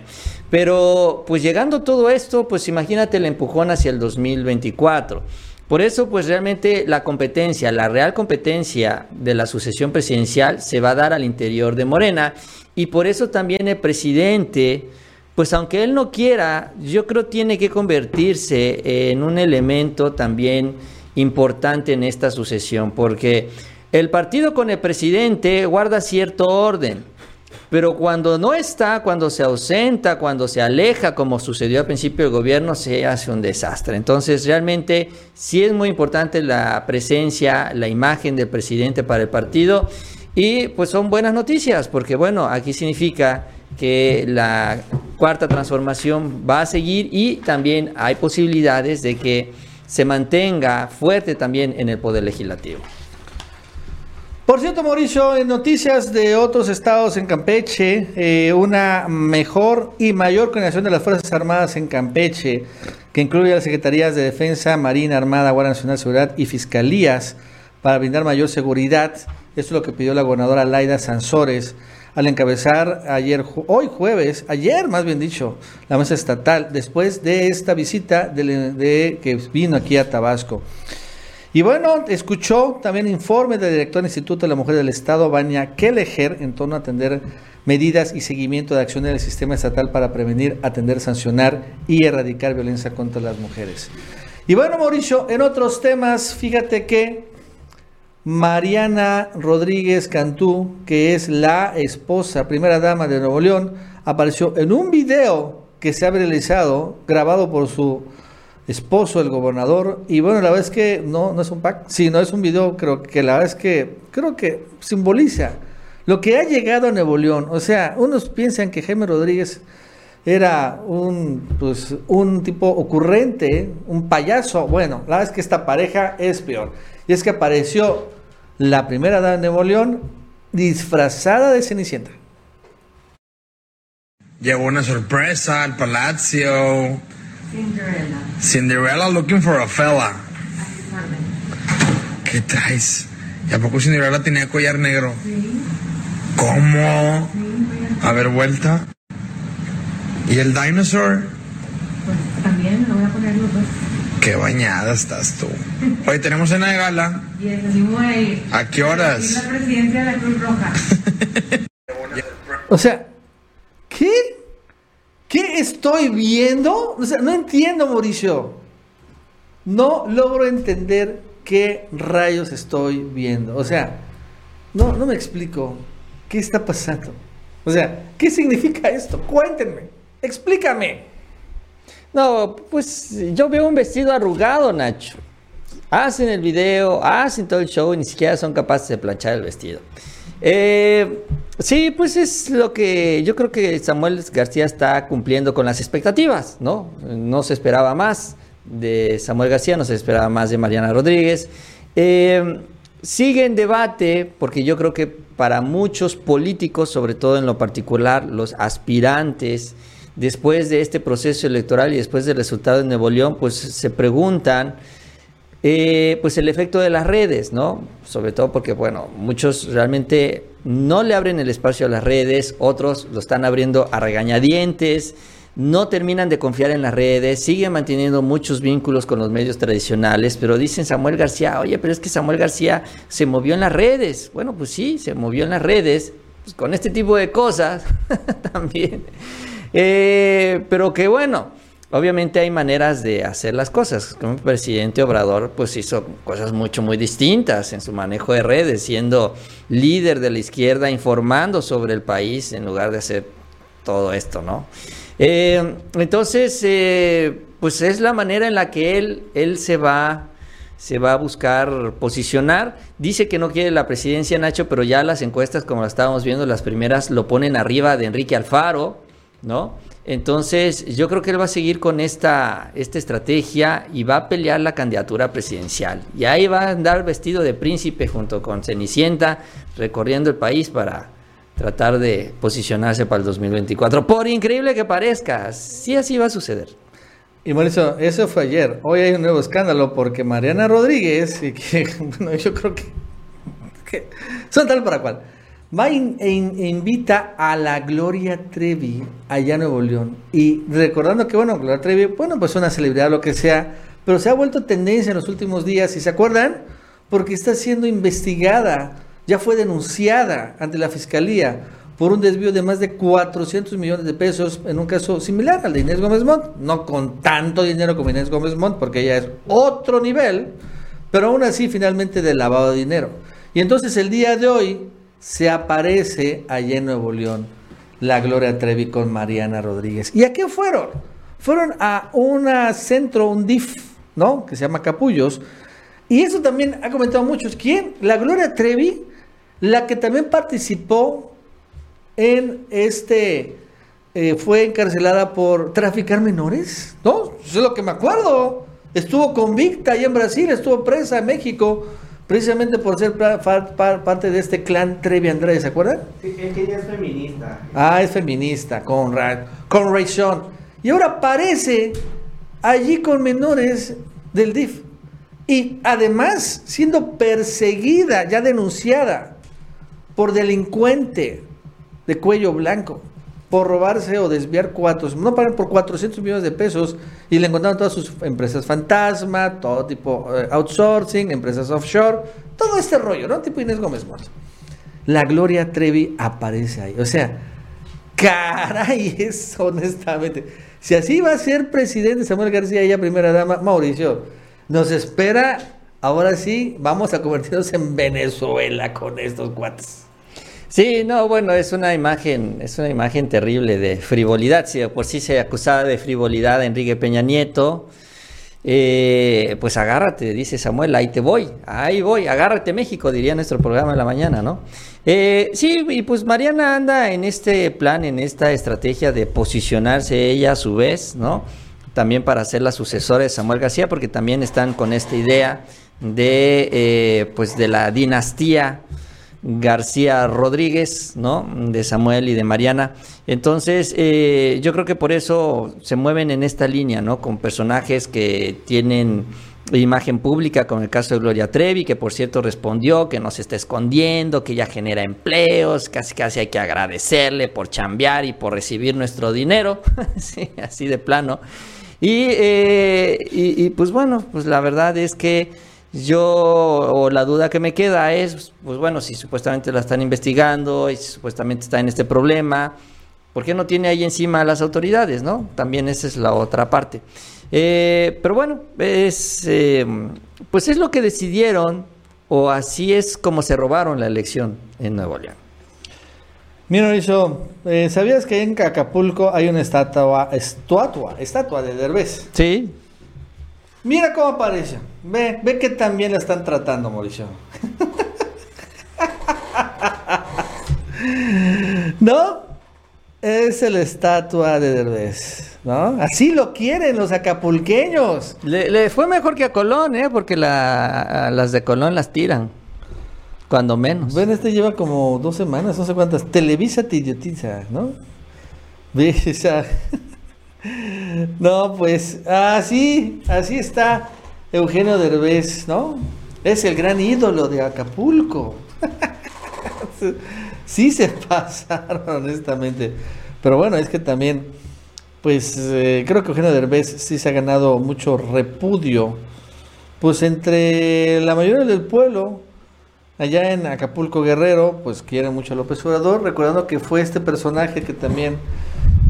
Pero pues llegando todo esto, pues imagínate el empujón hacia el 2024. Por eso, pues realmente la competencia, la real competencia de la sucesión presidencial se va a dar al interior de Morena y por eso también el presidente, pues aunque él no quiera, yo creo tiene que convertirse en un elemento también importante en esta sucesión, porque el partido con el presidente guarda cierto orden, pero cuando no está, cuando se ausenta, cuando se aleja, como sucedió al principio del gobierno, se hace un desastre. Entonces, realmente sí es muy importante la presencia, la imagen del presidente para el partido y pues son buenas noticias, porque bueno, aquí significa que la cuarta transformación va a seguir y también hay posibilidades de que se mantenga fuerte también en el Poder Legislativo. Por cierto, Mauricio, en noticias de otros estados en Campeche, eh, una mejor y mayor coordinación de las Fuerzas Armadas en Campeche, que incluye a las Secretarías de Defensa, Marina, Armada, Guardia Nacional, Seguridad y Fiscalías para brindar mayor seguridad. Esto es lo que pidió la gobernadora Laida Sansores al encabezar ayer, hoy jueves, ayer más bien dicho, la mesa estatal, después de esta visita de, que vino aquí a Tabasco. Y bueno, escuchó también informe del director del Instituto de la Mujer del Estado, Bania Kelleher, en torno a atender medidas y seguimiento de acciones del sistema estatal para prevenir, atender, sancionar y erradicar violencia contra las mujeres. Y bueno, Mauricio, en otros temas, fíjate que Mariana Rodríguez Cantú, que es la esposa, primera dama de Nuevo León, apareció en un video que se ha realizado, grabado por su esposo, el gobernador. Y bueno, la verdad es que no, no es un pack, sino es un video, creo que la verdad es que creo que simboliza lo que ha llegado a Nuevo León. O sea, unos piensan que Jaime Rodríguez era un, pues, un tipo ocurrente, un payaso. Bueno, la verdad es que esta pareja es peor. Y es que apareció la primera dama de Nuevo León disfrazada de Cenicienta. Llegó una sorpresa al palacio. Cinderella. Cinderella looking for a fella. ¿Qué traes? ¿Y a poco Cinderella tenía collar negro? Sí. ¿Cómo? A ver, vuelta. ¿Y el dinosaur? Pues también lo voy a poner los dos. Qué bañada estás tú. Hoy tenemos cena de gala. a qué horas? la presidencia de la Cruz Roja. o sea, ¿qué? ¿Qué estoy viendo? O sea, no entiendo, Mauricio. No logro entender qué rayos estoy viendo. O sea, no, no me explico. ¿Qué está pasando? O sea, ¿qué significa esto? Cuéntenme. Explícame. No, pues yo veo un vestido arrugado, Nacho. Hacen el video, hacen todo el show y ni siquiera son capaces de planchar el vestido. Eh, sí, pues es lo que yo creo que Samuel García está cumpliendo con las expectativas, ¿no? No se esperaba más de Samuel García, no se esperaba más de Mariana Rodríguez. Eh, sigue en debate, porque yo creo que para muchos políticos, sobre todo en lo particular, los aspirantes, después de este proceso electoral y después del resultado de Nuevo León, pues se preguntan eh, pues el efecto de las redes, ¿no? Sobre todo porque, bueno, muchos realmente no le abren el espacio a las redes, otros lo están abriendo a regañadientes, no terminan de confiar en las redes, siguen manteniendo muchos vínculos con los medios tradicionales, pero dicen Samuel García, oye, pero es que Samuel García se movió en las redes. Bueno, pues sí, se movió en las redes, pues con este tipo de cosas también. Eh, pero que bueno, Obviamente hay maneras de hacer las cosas. Como el presidente Obrador pues hizo cosas mucho muy distintas en su manejo de redes, siendo líder de la izquierda, informando sobre el país en lugar de hacer todo esto, ¿no? Eh, entonces, eh, pues es la manera en la que él, él se va se va a buscar posicionar. Dice que no quiere la presidencia Nacho, pero ya las encuestas, como estábamos viendo, las primeras lo ponen arriba de Enrique Alfaro, ¿no? Entonces, yo creo que él va a seguir con esta, esta estrategia y va a pelear la candidatura presidencial. Y ahí va a andar vestido de príncipe junto con Cenicienta, recorriendo el país para tratar de posicionarse para el 2024. Por increíble que parezca, sí así va a suceder. Y Mauricio, eso fue ayer. Hoy hay un nuevo escándalo porque Mariana Rodríguez, y que, bueno, yo creo que, que son tal para cual va e invita a la Gloria Trevi allá en Nuevo León. Y recordando que, bueno, Gloria Trevi, bueno, pues una celebridad, lo que sea, pero se ha vuelto tendencia en los últimos días, ¿y se acuerdan? Porque está siendo investigada, ya fue denunciada ante la fiscalía por un desvío de más de 400 millones de pesos en un caso similar al de Inés Gómez Montt, no con tanto dinero como Inés Gómez Montt, porque ella es otro nivel, pero aún así finalmente de lavado de dinero. Y entonces el día de hoy, se aparece allá en Nuevo León la Gloria Trevi con Mariana Rodríguez. ¿Y a qué fueron? Fueron a un centro, un DIF, ¿no? Que se llama Capullos. Y eso también ha comentado muchos. ¿Quién? La Gloria Trevi, la que también participó en este, eh, fue encarcelada por traficar menores, ¿no? Eso es lo que me acuerdo. Estuvo convicta allá en Brasil, estuvo presa en México precisamente por ser parte de este clan Trevi Andrade, ¿se acuerdan? Sí, es que ella es feminista. Ah, es feminista, con, con Ray Sean. Y ahora aparece allí con menores del DIF. Y además siendo perseguida, ya denunciada, por delincuente de cuello blanco por robarse o desviar cuatro, no pagan por 400 millones de pesos y le encontraron todas sus empresas fantasma, todo tipo eh, outsourcing, empresas offshore, todo este rollo, ¿no? Tipo Inés Gómez Mort. La Gloria Trevi aparece ahí. O sea, caray, es honestamente. Si así va a ser presidente Samuel García, ella primera dama, Mauricio, nos espera, ahora sí, vamos a convertirnos en Venezuela con estos cuates. Sí, no, bueno, es una imagen, es una imagen terrible de frivolidad. Si por sí se acusaba de frivolidad a Enrique Peña Nieto, eh, pues agárrate, dice Samuel, ahí te voy, ahí voy, agárrate México, diría nuestro programa de la mañana, ¿no? Eh, sí, y pues Mariana anda en este plan, en esta estrategia de posicionarse ella a su vez, ¿no? También para ser la sucesora de Samuel García, porque también están con esta idea de, eh, pues de la dinastía García Rodríguez, ¿no? De Samuel y de Mariana. Entonces, eh, yo creo que por eso se mueven en esta línea, ¿no? Con personajes que tienen imagen pública, como el caso de Gloria Trevi, que por cierto respondió que no se está escondiendo, que ya genera empleos, casi casi hay que agradecerle por chambear y por recibir nuestro dinero, sí, así de plano. Y, eh, y pues bueno, pues la verdad es que yo, o la duda que me queda es, pues bueno, si supuestamente la están investigando y si supuestamente está en este problema, ¿por qué no tiene ahí encima a las autoridades, no? También esa es la otra parte. Eh, pero bueno, es, eh, pues es lo que decidieron, o así es como se robaron la elección en Nuevo León. Mira, eso, eh, ¿sabías que en Acapulco hay una estatua, estatua, estatua de Derbez? Sí. Mira cómo aparece. Ve, ve que también la están tratando, Mauricio. ¿No? Es la estatua de Derbez, ¿no? Así lo quieren los acapulqueños. Le, fue mejor que a Colón, ¿eh? Porque la, las de Colón las tiran. Cuando menos. Ven, este lleva como dos semanas, no sé cuántas. Televisa te idiotiza, ¿no? Ve, No, pues así, así está Eugenio Derbez, ¿no? Es el gran ídolo de Acapulco. sí se pasaron, honestamente. Pero bueno, es que también, pues eh, creo que Eugenio Derbez sí se ha ganado mucho repudio, pues entre la mayoría del pueblo, allá en Acapulco Guerrero, pues quiere mucho a López Obrador, recordando que fue este personaje que también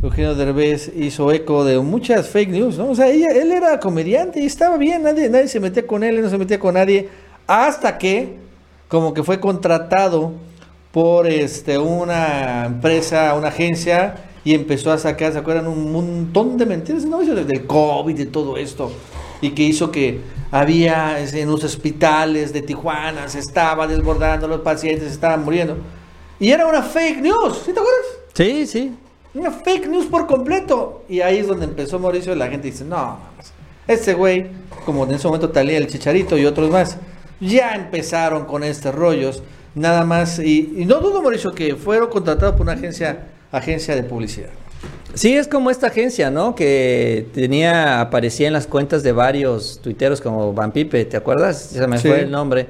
Eugenio Derbez hizo eco de muchas fake news, ¿no? O sea, él era comediante y estaba bien, nadie, nadie se metía con él, no se metía con nadie, hasta que como que fue contratado por este una empresa, una agencia, y empezó a sacar, ¿se acuerdan? Un montón de mentiras, ¿no? Del COVID, de todo esto, y que hizo que había en los hospitales de Tijuana, se estaba desbordando, los pacientes estaban muriendo. Y era una fake news, ¿sí te acuerdas? Sí, sí. Una fake news por completo. Y ahí es donde empezó Mauricio la gente dice, no, este güey, como en ese momento Talía el Chicharito y otros más, ya empezaron con estos rollos. Nada más, y, y no dudo, Mauricio, que fueron contratados por una agencia, agencia de publicidad. Sí, es como esta agencia, ¿no? Que tenía, aparecía en las cuentas de varios tuiteros como Van Pipe, ¿te acuerdas? Se me Sí. fue el nombre.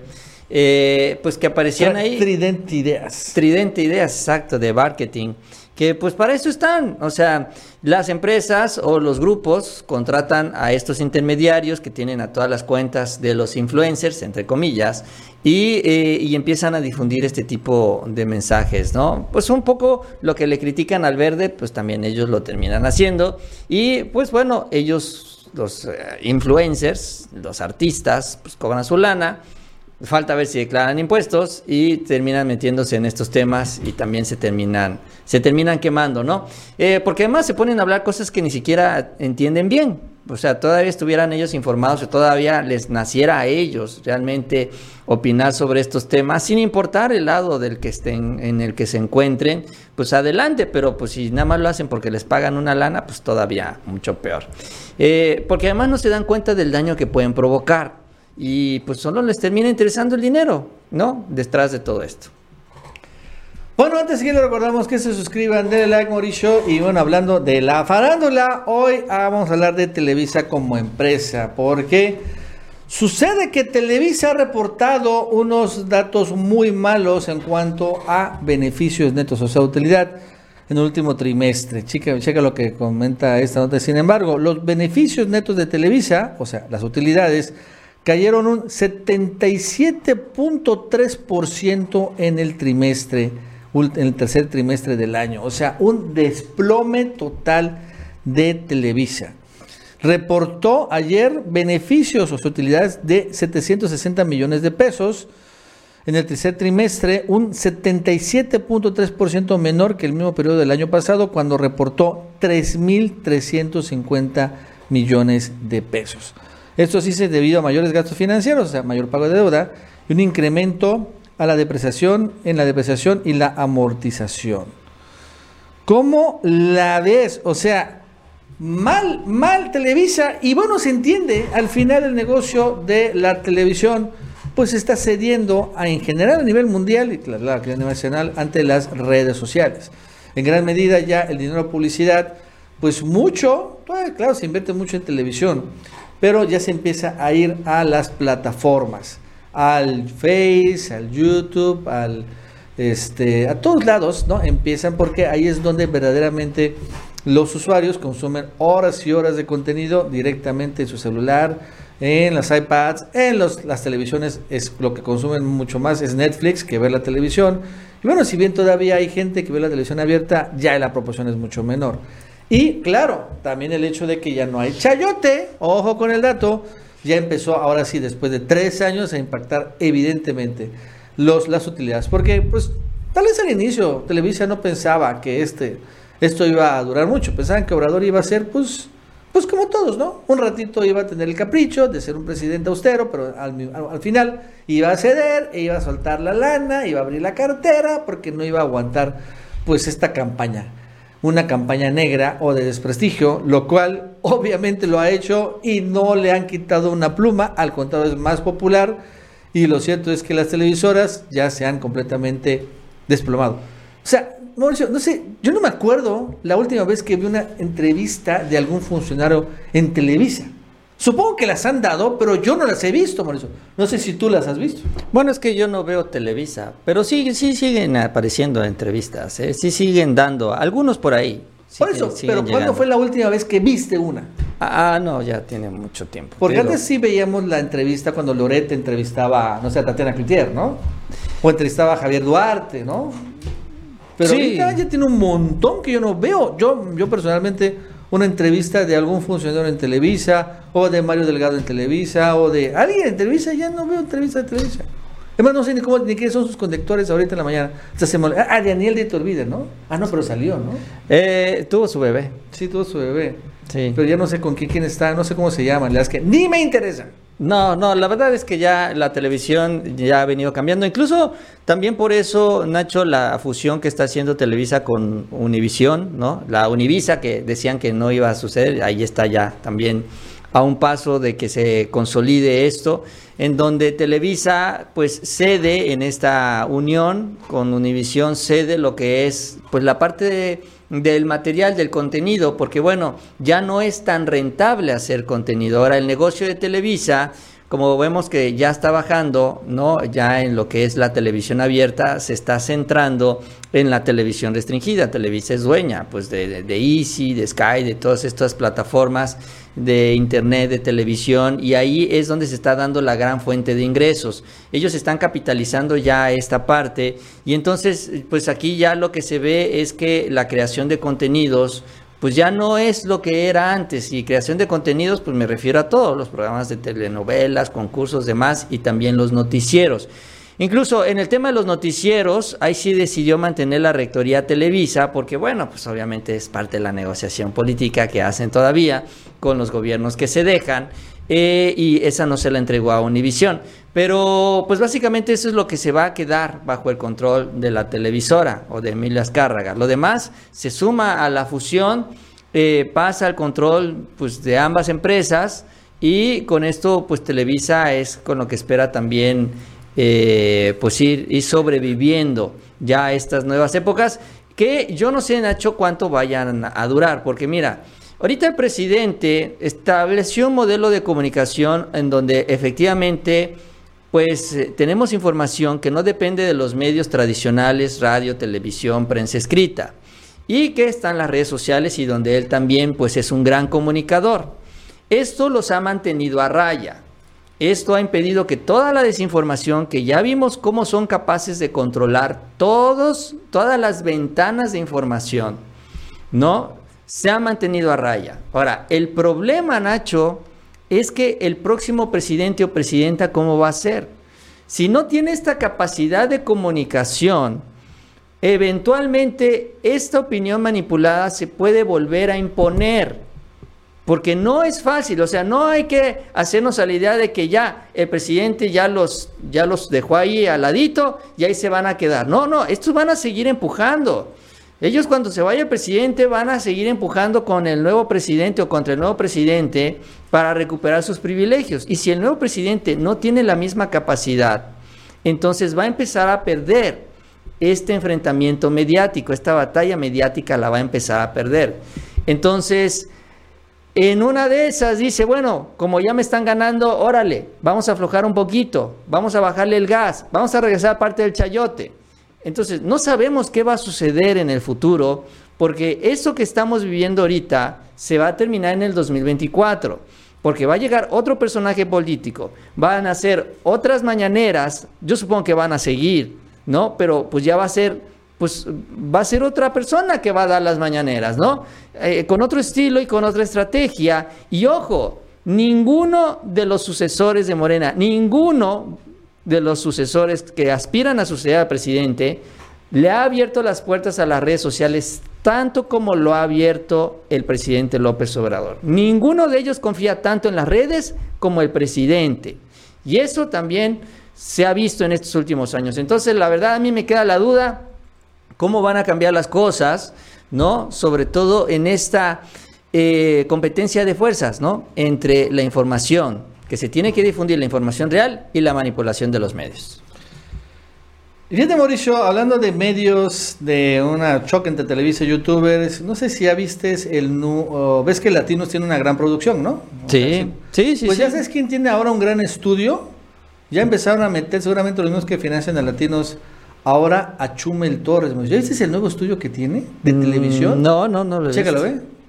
Eh, pues que aparecían ahí. Tridente Ideas. Tridente Ideas, exacto, de marketing. Que pues para eso están. O sea, las empresas o los grupos contratan a estos intermediarios que tienen a todas las cuentas de los influencers, entre comillas, y, eh, y empiezan a difundir este tipo de mensajes, ¿no? Pues un poco lo que le critican al verde, pues también ellos lo terminan haciendo. Y pues bueno, ellos, los eh, influencers, los artistas, pues cobran su lana. Falta ver si declaran impuestos y terminan metiéndose en estos temas y también se terminan, se terminan quemando, ¿no? Eh, porque además se ponen a hablar cosas que ni siquiera entienden bien. O sea, todavía estuvieran ellos informados o todavía les naciera a ellos realmente opinar sobre estos temas, sin importar el lado del que estén, en el que se encuentren, pues adelante, pero pues si nada más lo hacen porque les pagan una lana, pues todavía mucho peor. Eh, porque además no se dan cuenta del daño que pueden provocar y pues solo les termina interesando el dinero, ¿no? Detrás de todo esto. Bueno, antes que les recordamos que se suscriban, denle like, Mauricio. Y bueno, hablando de la farándula, hoy vamos a hablar de Televisa como empresa. Porque sucede que Televisa ha reportado unos datos muy malos en cuanto a beneficios netos, o sea, utilidad en el último trimestre. Chica, checa lo que comenta esta nota. Sin embargo, los beneficios netos de Televisa, o sea, las utilidades, cayeron un 77.3% en el trimestre, en el tercer trimestre del año. O sea, un desplome total de Televisa. Reportó ayer beneficios o utilidades de 760 millones de pesos. En el tercer trimestre, un 77.3% menor que el mismo periodo del año pasado, cuando reportó 3.350 millones de pesos. Esto sí se debido a mayores gastos financieros, o sea, mayor pago de deuda y un incremento a la depreciación en la depreciación y la amortización. ¿Cómo la ves? O sea, mal, mal Televisa y bueno, se entiende, al final el negocio de la televisión pues está cediendo a, en general a nivel mundial y claro, a nivel nacional ante las redes sociales. En gran medida ya el dinero de publicidad, pues mucho, eh, claro, se invierte mucho en televisión, pero ya se empieza a ir a las plataformas, al Face, al YouTube, al este, a todos lados, ¿no? Empiezan porque ahí es donde verdaderamente los usuarios consumen horas y horas de contenido directamente en su celular, en las iPads, en los, las televisiones, es lo que consumen mucho más es Netflix que ver la televisión. Y bueno, si bien todavía hay gente que ve la televisión abierta, ya la proporción es mucho menor. Y claro, también el hecho de que ya no hay chayote, ojo con el dato, ya empezó ahora sí, después de tres años, a impactar evidentemente los, las utilidades. Porque, pues, tal vez al inicio Televisa no pensaba que este, esto iba a durar mucho. Pensaban que Obrador iba a ser, pues, pues como todos, ¿no? Un ratito iba a tener el capricho de ser un presidente austero, pero al, al, al final iba a ceder, e iba a soltar la lana, iba a abrir la cartera, porque no iba a aguantar, pues, esta campaña una campaña negra o de desprestigio, lo cual obviamente lo ha hecho y no le han quitado una pluma, al contrario es más popular y lo cierto es que las televisoras ya se han completamente desplomado. O sea, Mauricio, no sé, yo no me acuerdo la última vez que vi una entrevista de algún funcionario en Televisa. Supongo que las han dado, pero yo no las he visto, Mauricio. No sé si tú las has visto. Bueno, es que yo no veo Televisa, pero sí, sí siguen apareciendo entrevistas, ¿eh? sí siguen dando, algunos por ahí. Por eso, pero ¿cuándo fue la última vez que viste una? Ah, no, ya tiene mucho tiempo. Porque Pero- antes sí veíamos la entrevista cuando Loret entrevistaba, no sé, a Tatiana Cloutier, ¿no? O entrevistaba a Javier Duarte, ¿no? Pero Sí. ahorita ya tiene un montón que yo no veo. Yo, yo personalmente, una entrevista de algún funcionario en Televisa, o de Mario Delgado en Televisa, o de alguien en Televisa, ya no veo entrevista de Televisa. Además, no sé ni cómo, ni quiénes son sus conductores ahorita en la mañana. Hasta se me olvidó. Ah, Daniel de Iturbide, ¿no? Ah, no, pero salió, ¿no? Eh, tuvo su bebé. Sí, tuvo su bebé. Sí. Pero ya no sé con quién, quién está, no sé cómo se llama. La verdad es que ni me interesa. No, no, la verdad es que ya la televisión ya ha venido cambiando. Incluso también por eso, Nacho, la fusión que está haciendo Televisa con Univisión, ¿no? La Univisa que decían que no iba a suceder, ahí está ya también a un paso de que se consolide esto, en donde Televisa pues cede en esta unión con Univisión, cede lo que es pues la parte de- del material, del contenido, porque bueno, ya no es tan rentable hacer contenido. Ahora el negocio de Televisa, como vemos que ya está bajando, ¿no? Ya en lo que es la televisión abierta, se está centrando en la televisión restringida. Televisa es dueña, pues, de, de, de Easy, de Sky, de todas estas plataformas de internet, de televisión, y ahí es donde se está dando la gran fuente de ingresos. Ellos están capitalizando ya esta parte, y entonces, pues aquí ya lo que se ve es que la creación de contenidos, pues ya no es lo que era antes. Y creación de contenidos, pues me refiero a todos los programas de telenovelas, concursos, demás, y también los noticieros. Incluso en el tema de los noticieros, ahí sí decidió mantener la rectoría Televisa, porque bueno, pues obviamente es parte de la negociación política que hacen todavía con los gobiernos que se dejan, eh, y esa no se la entregó a Univisión. Pero pues básicamente eso es lo que se va a quedar bajo el control de la televisora o de Emilia Azcárraga. Lo demás se suma a la fusión, eh, pasa al control pues, de ambas empresas y con esto pues Televisa es con lo que espera también eh, pues ir, ir sobreviviendo ya a estas nuevas épocas que yo no sé Nacho cuánto vayan a durar porque mira ahorita el presidente estableció un modelo de comunicación en donde efectivamente pues eh, tenemos información que no depende de los medios tradicionales, radio, televisión, prensa escrita, y que están las redes sociales y donde él también pues es un gran comunicador. Esto los ha mantenido a raya. Esto ha impedido que toda la desinformación, que ya vimos cómo son capaces de controlar todos, todas las ventanas de información, ¿no? Se ha mantenido a raya. Ahora, el problema, Nacho, es que el próximo presidente o presidenta, ¿cómo va a ser? Si no tiene esta capacidad de comunicación, eventualmente esta opinión manipulada se puede volver a imponer. Porque no es fácil, o sea, no hay que hacernos a la idea de que ya el presidente ya los, ya los dejó ahí al ladito y ahí se van a quedar. No, no, estos van a seguir empujando. Ellos cuando se vaya el presidente van a seguir empujando con el nuevo presidente o contra el nuevo presidente para recuperar sus privilegios. Y si el nuevo presidente no tiene la misma capacidad, entonces va a empezar a perder este enfrentamiento mediático, esta batalla mediática la va a empezar a perder. Entonces, en una de esas dice, bueno, como ya me están ganando, órale, vamos a aflojar un poquito, vamos a bajarle el gas, vamos a regresar parte del chayote. Entonces, no sabemos qué va a suceder en el futuro, porque eso que estamos viviendo ahorita se va a terminar en el 2024, porque va a llegar otro personaje político, van a ser otras mañaneras, yo supongo que van a seguir, ¿no? Pero pues ya va a ser, pues va a ser otra persona que va a dar las mañaneras, ¿no? Eh, con otro estilo y con otra estrategia. Y ojo, ninguno de los sucesores de Morena, ninguno de los sucesores que aspiran a suceder al presidente, le ha abierto las puertas a las redes sociales tanto como lo ha abierto el presidente López Obrador. Ninguno de ellos confía tanto en las redes como el presidente. Y eso también se ha visto en estos últimos años. Entonces, la verdad, a mí me queda la duda cómo van a cambiar las cosas, ¿no? Sobre todo en esta eh, competencia de fuerzas, ¿no? Entre la información, que se tiene que difundir la información real y la manipulación de los medios. Y Fíjate, Mauricio, hablando de medios, de una choque entre Televisa y youtubers, no sé si ya viste el o ves que Latinos tiene una gran producción, ¿no? O sea, Sí, sí, sí. Pues sí. ya sabes quién tiene ahora un gran estudio. Ya empezaron a meter seguramente los mismos que financian a Latinos ahora a Chumel Torres. ¿Ya viste el nuevo estudio que tiene de Mm, televisión? No, no, no lo he Chécalo, visto. ve.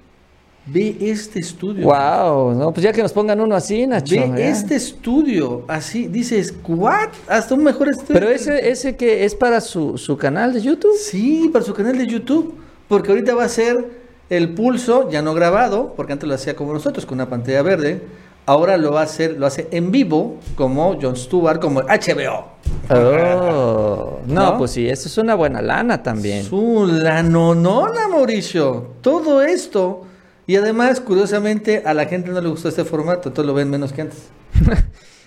Ve este estudio. Wow, no, pues ya que nos pongan uno así, Nacho. Ve este estudio, así, dices, ¿what? Hasta un mejor estudio. Pero ese, ese que es para su, su canal de YouTube. Sí, para su canal de YouTube. Porque ahorita va a ser el pulso, ya no grabado, porque antes lo hacía como nosotros, con una pantalla verde. Ahora lo va a hacer, lo hace en vivo, como Jon Stewart, como HBO. Oh, no, ¿No? pues sí, eso es una buena lana también. Su la nonona, Mauricio. Todo esto. Y además, curiosamente, a la gente no le gustó este formato, entonces lo ven menos que antes.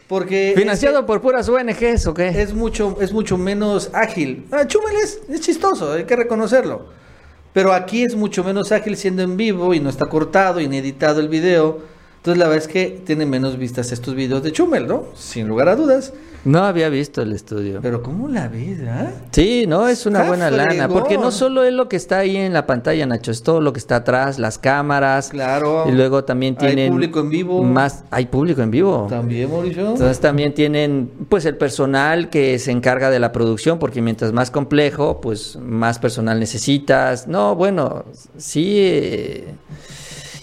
Porque ¿Financiado por puras ONGs o qué? es mucho, es mucho menos ágil. Ah, Chumel es, es chistoso, hay que reconocerlo. Pero aquí es mucho menos ágil siendo en vivo y no está cortado y ni editado el video. Entonces la verdad es que tiene menos vistas estos videos de Chumel, ¿no? Sin lugar a dudas. No había visto el estudio. Pero ¿cómo la ves, ah? Sí, no, es una buena lana. Porque no solo es lo que está ahí en la pantalla, Nacho, es todo lo que está atrás, las cámaras. Claro. Y luego también Hay tienen. público en vivo. Más, hay público en vivo. También, Mauricio. Entonces también tienen pues el personal que se encarga de la producción, porque mientras más complejo, pues más personal necesitas. No, bueno, sí. eh,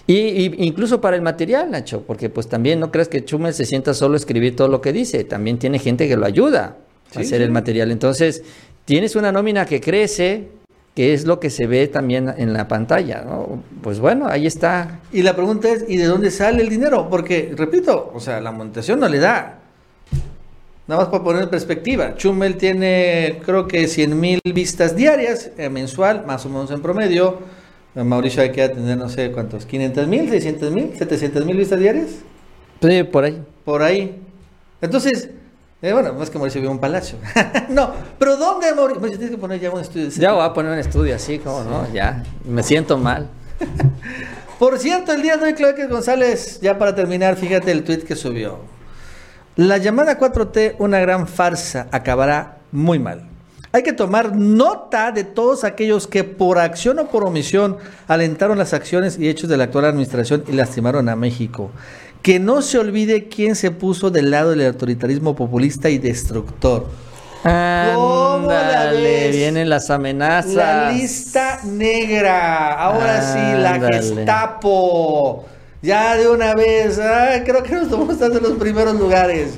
Y, y incluso para el material, Nacho, porque pues también no crees que Chumel se sienta solo a escribir todo lo que dice, también tiene gente que lo ayuda a hacer sí. el material. Entonces, tienes una nómina que crece, que es lo que se ve también en la pantalla, ¿no? Pues bueno, ahí está. Y la pregunta es, ¿y de dónde sale el dinero? Porque, repito, o sea, la montación no le da. Nada más para poner en perspectiva. Chumel tiene, creo que 100 mil vistas diarias, eh, mensual, más o menos en promedio. Mauricio hay que tener, no sé cuántos, 500 mil, 600 mil, 700 mil vistas diarias. Sí, por ahí. Por ahí. Entonces, eh, bueno, no es que Mauricio vive un palacio. no, pero ¿dónde Mauricio? Mauricio, tienes que poner ya un estudio. ese Ya voy a poner un estudio así, como no, ya. Me siento mal. Por cierto, el día de hoy, Claudia González, ya para terminar, fíjate el tweet que subió. La llamada 4T, una gran farsa, acabará muy mal. Hay que tomar nota de todos aquellos que por acción o por omisión alentaron las acciones y hechos de la actual administración y lastimaron a México. Que no se olvide quién se puso del lado del autoritarismo populista y destructor. ¿Cómo la Ándale, vienen las amenazas. La lista negra. Ahora sí, la. Gestapo. Ya de una vez. ah, creo que nos tomamos estar en los primeros lugares.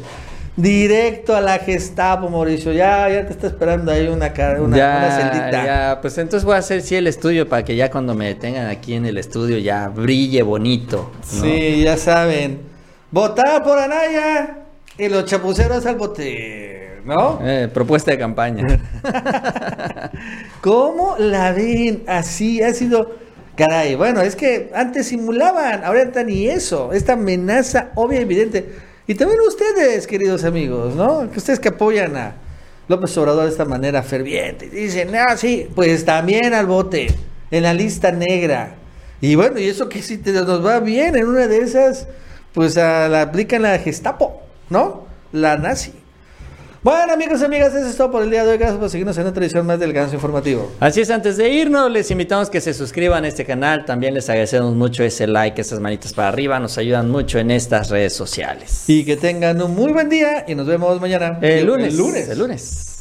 Directo a la Gestapo, Mauricio. Ya, ya te está esperando ahí una, una, ya, una celdita. ya, pues entonces voy a hacer sí el estudio para que ya cuando me detengan aquí en el estudio ya brille bonito. ¿no? Sí, ya saben. Votar por Anaya y los chapuceros al bote. ¿No? Eh, propuesta de campaña. ¿Cómo la ven? Así ha sido. Caray, bueno, es que antes simulaban, ahorita ni eso. Esta amenaza obvia y evidente. Y también ustedes, queridos amigos, ¿no? Que ustedes que apoyan a López Obrador de esta manera ferviente. Dicen, ah, sí, pues también al bote, en la lista negra. Y bueno, y eso que si te nos va bien en una de esas, pues a la aplican la Gestapo, ¿no? La nazi. Bueno, amigos y amigas, eso es todo por el día de hoy. Gracias por seguirnos en otra edición más del Ganso Informativo. Así es, antes de irnos, les invitamos que se suscriban a este canal. También les agradecemos mucho ese like, esas manitas para arriba. Nos ayudan mucho en estas redes sociales. Y que tengan un muy buen día y nos vemos mañana. El lunes. El lunes. El lunes.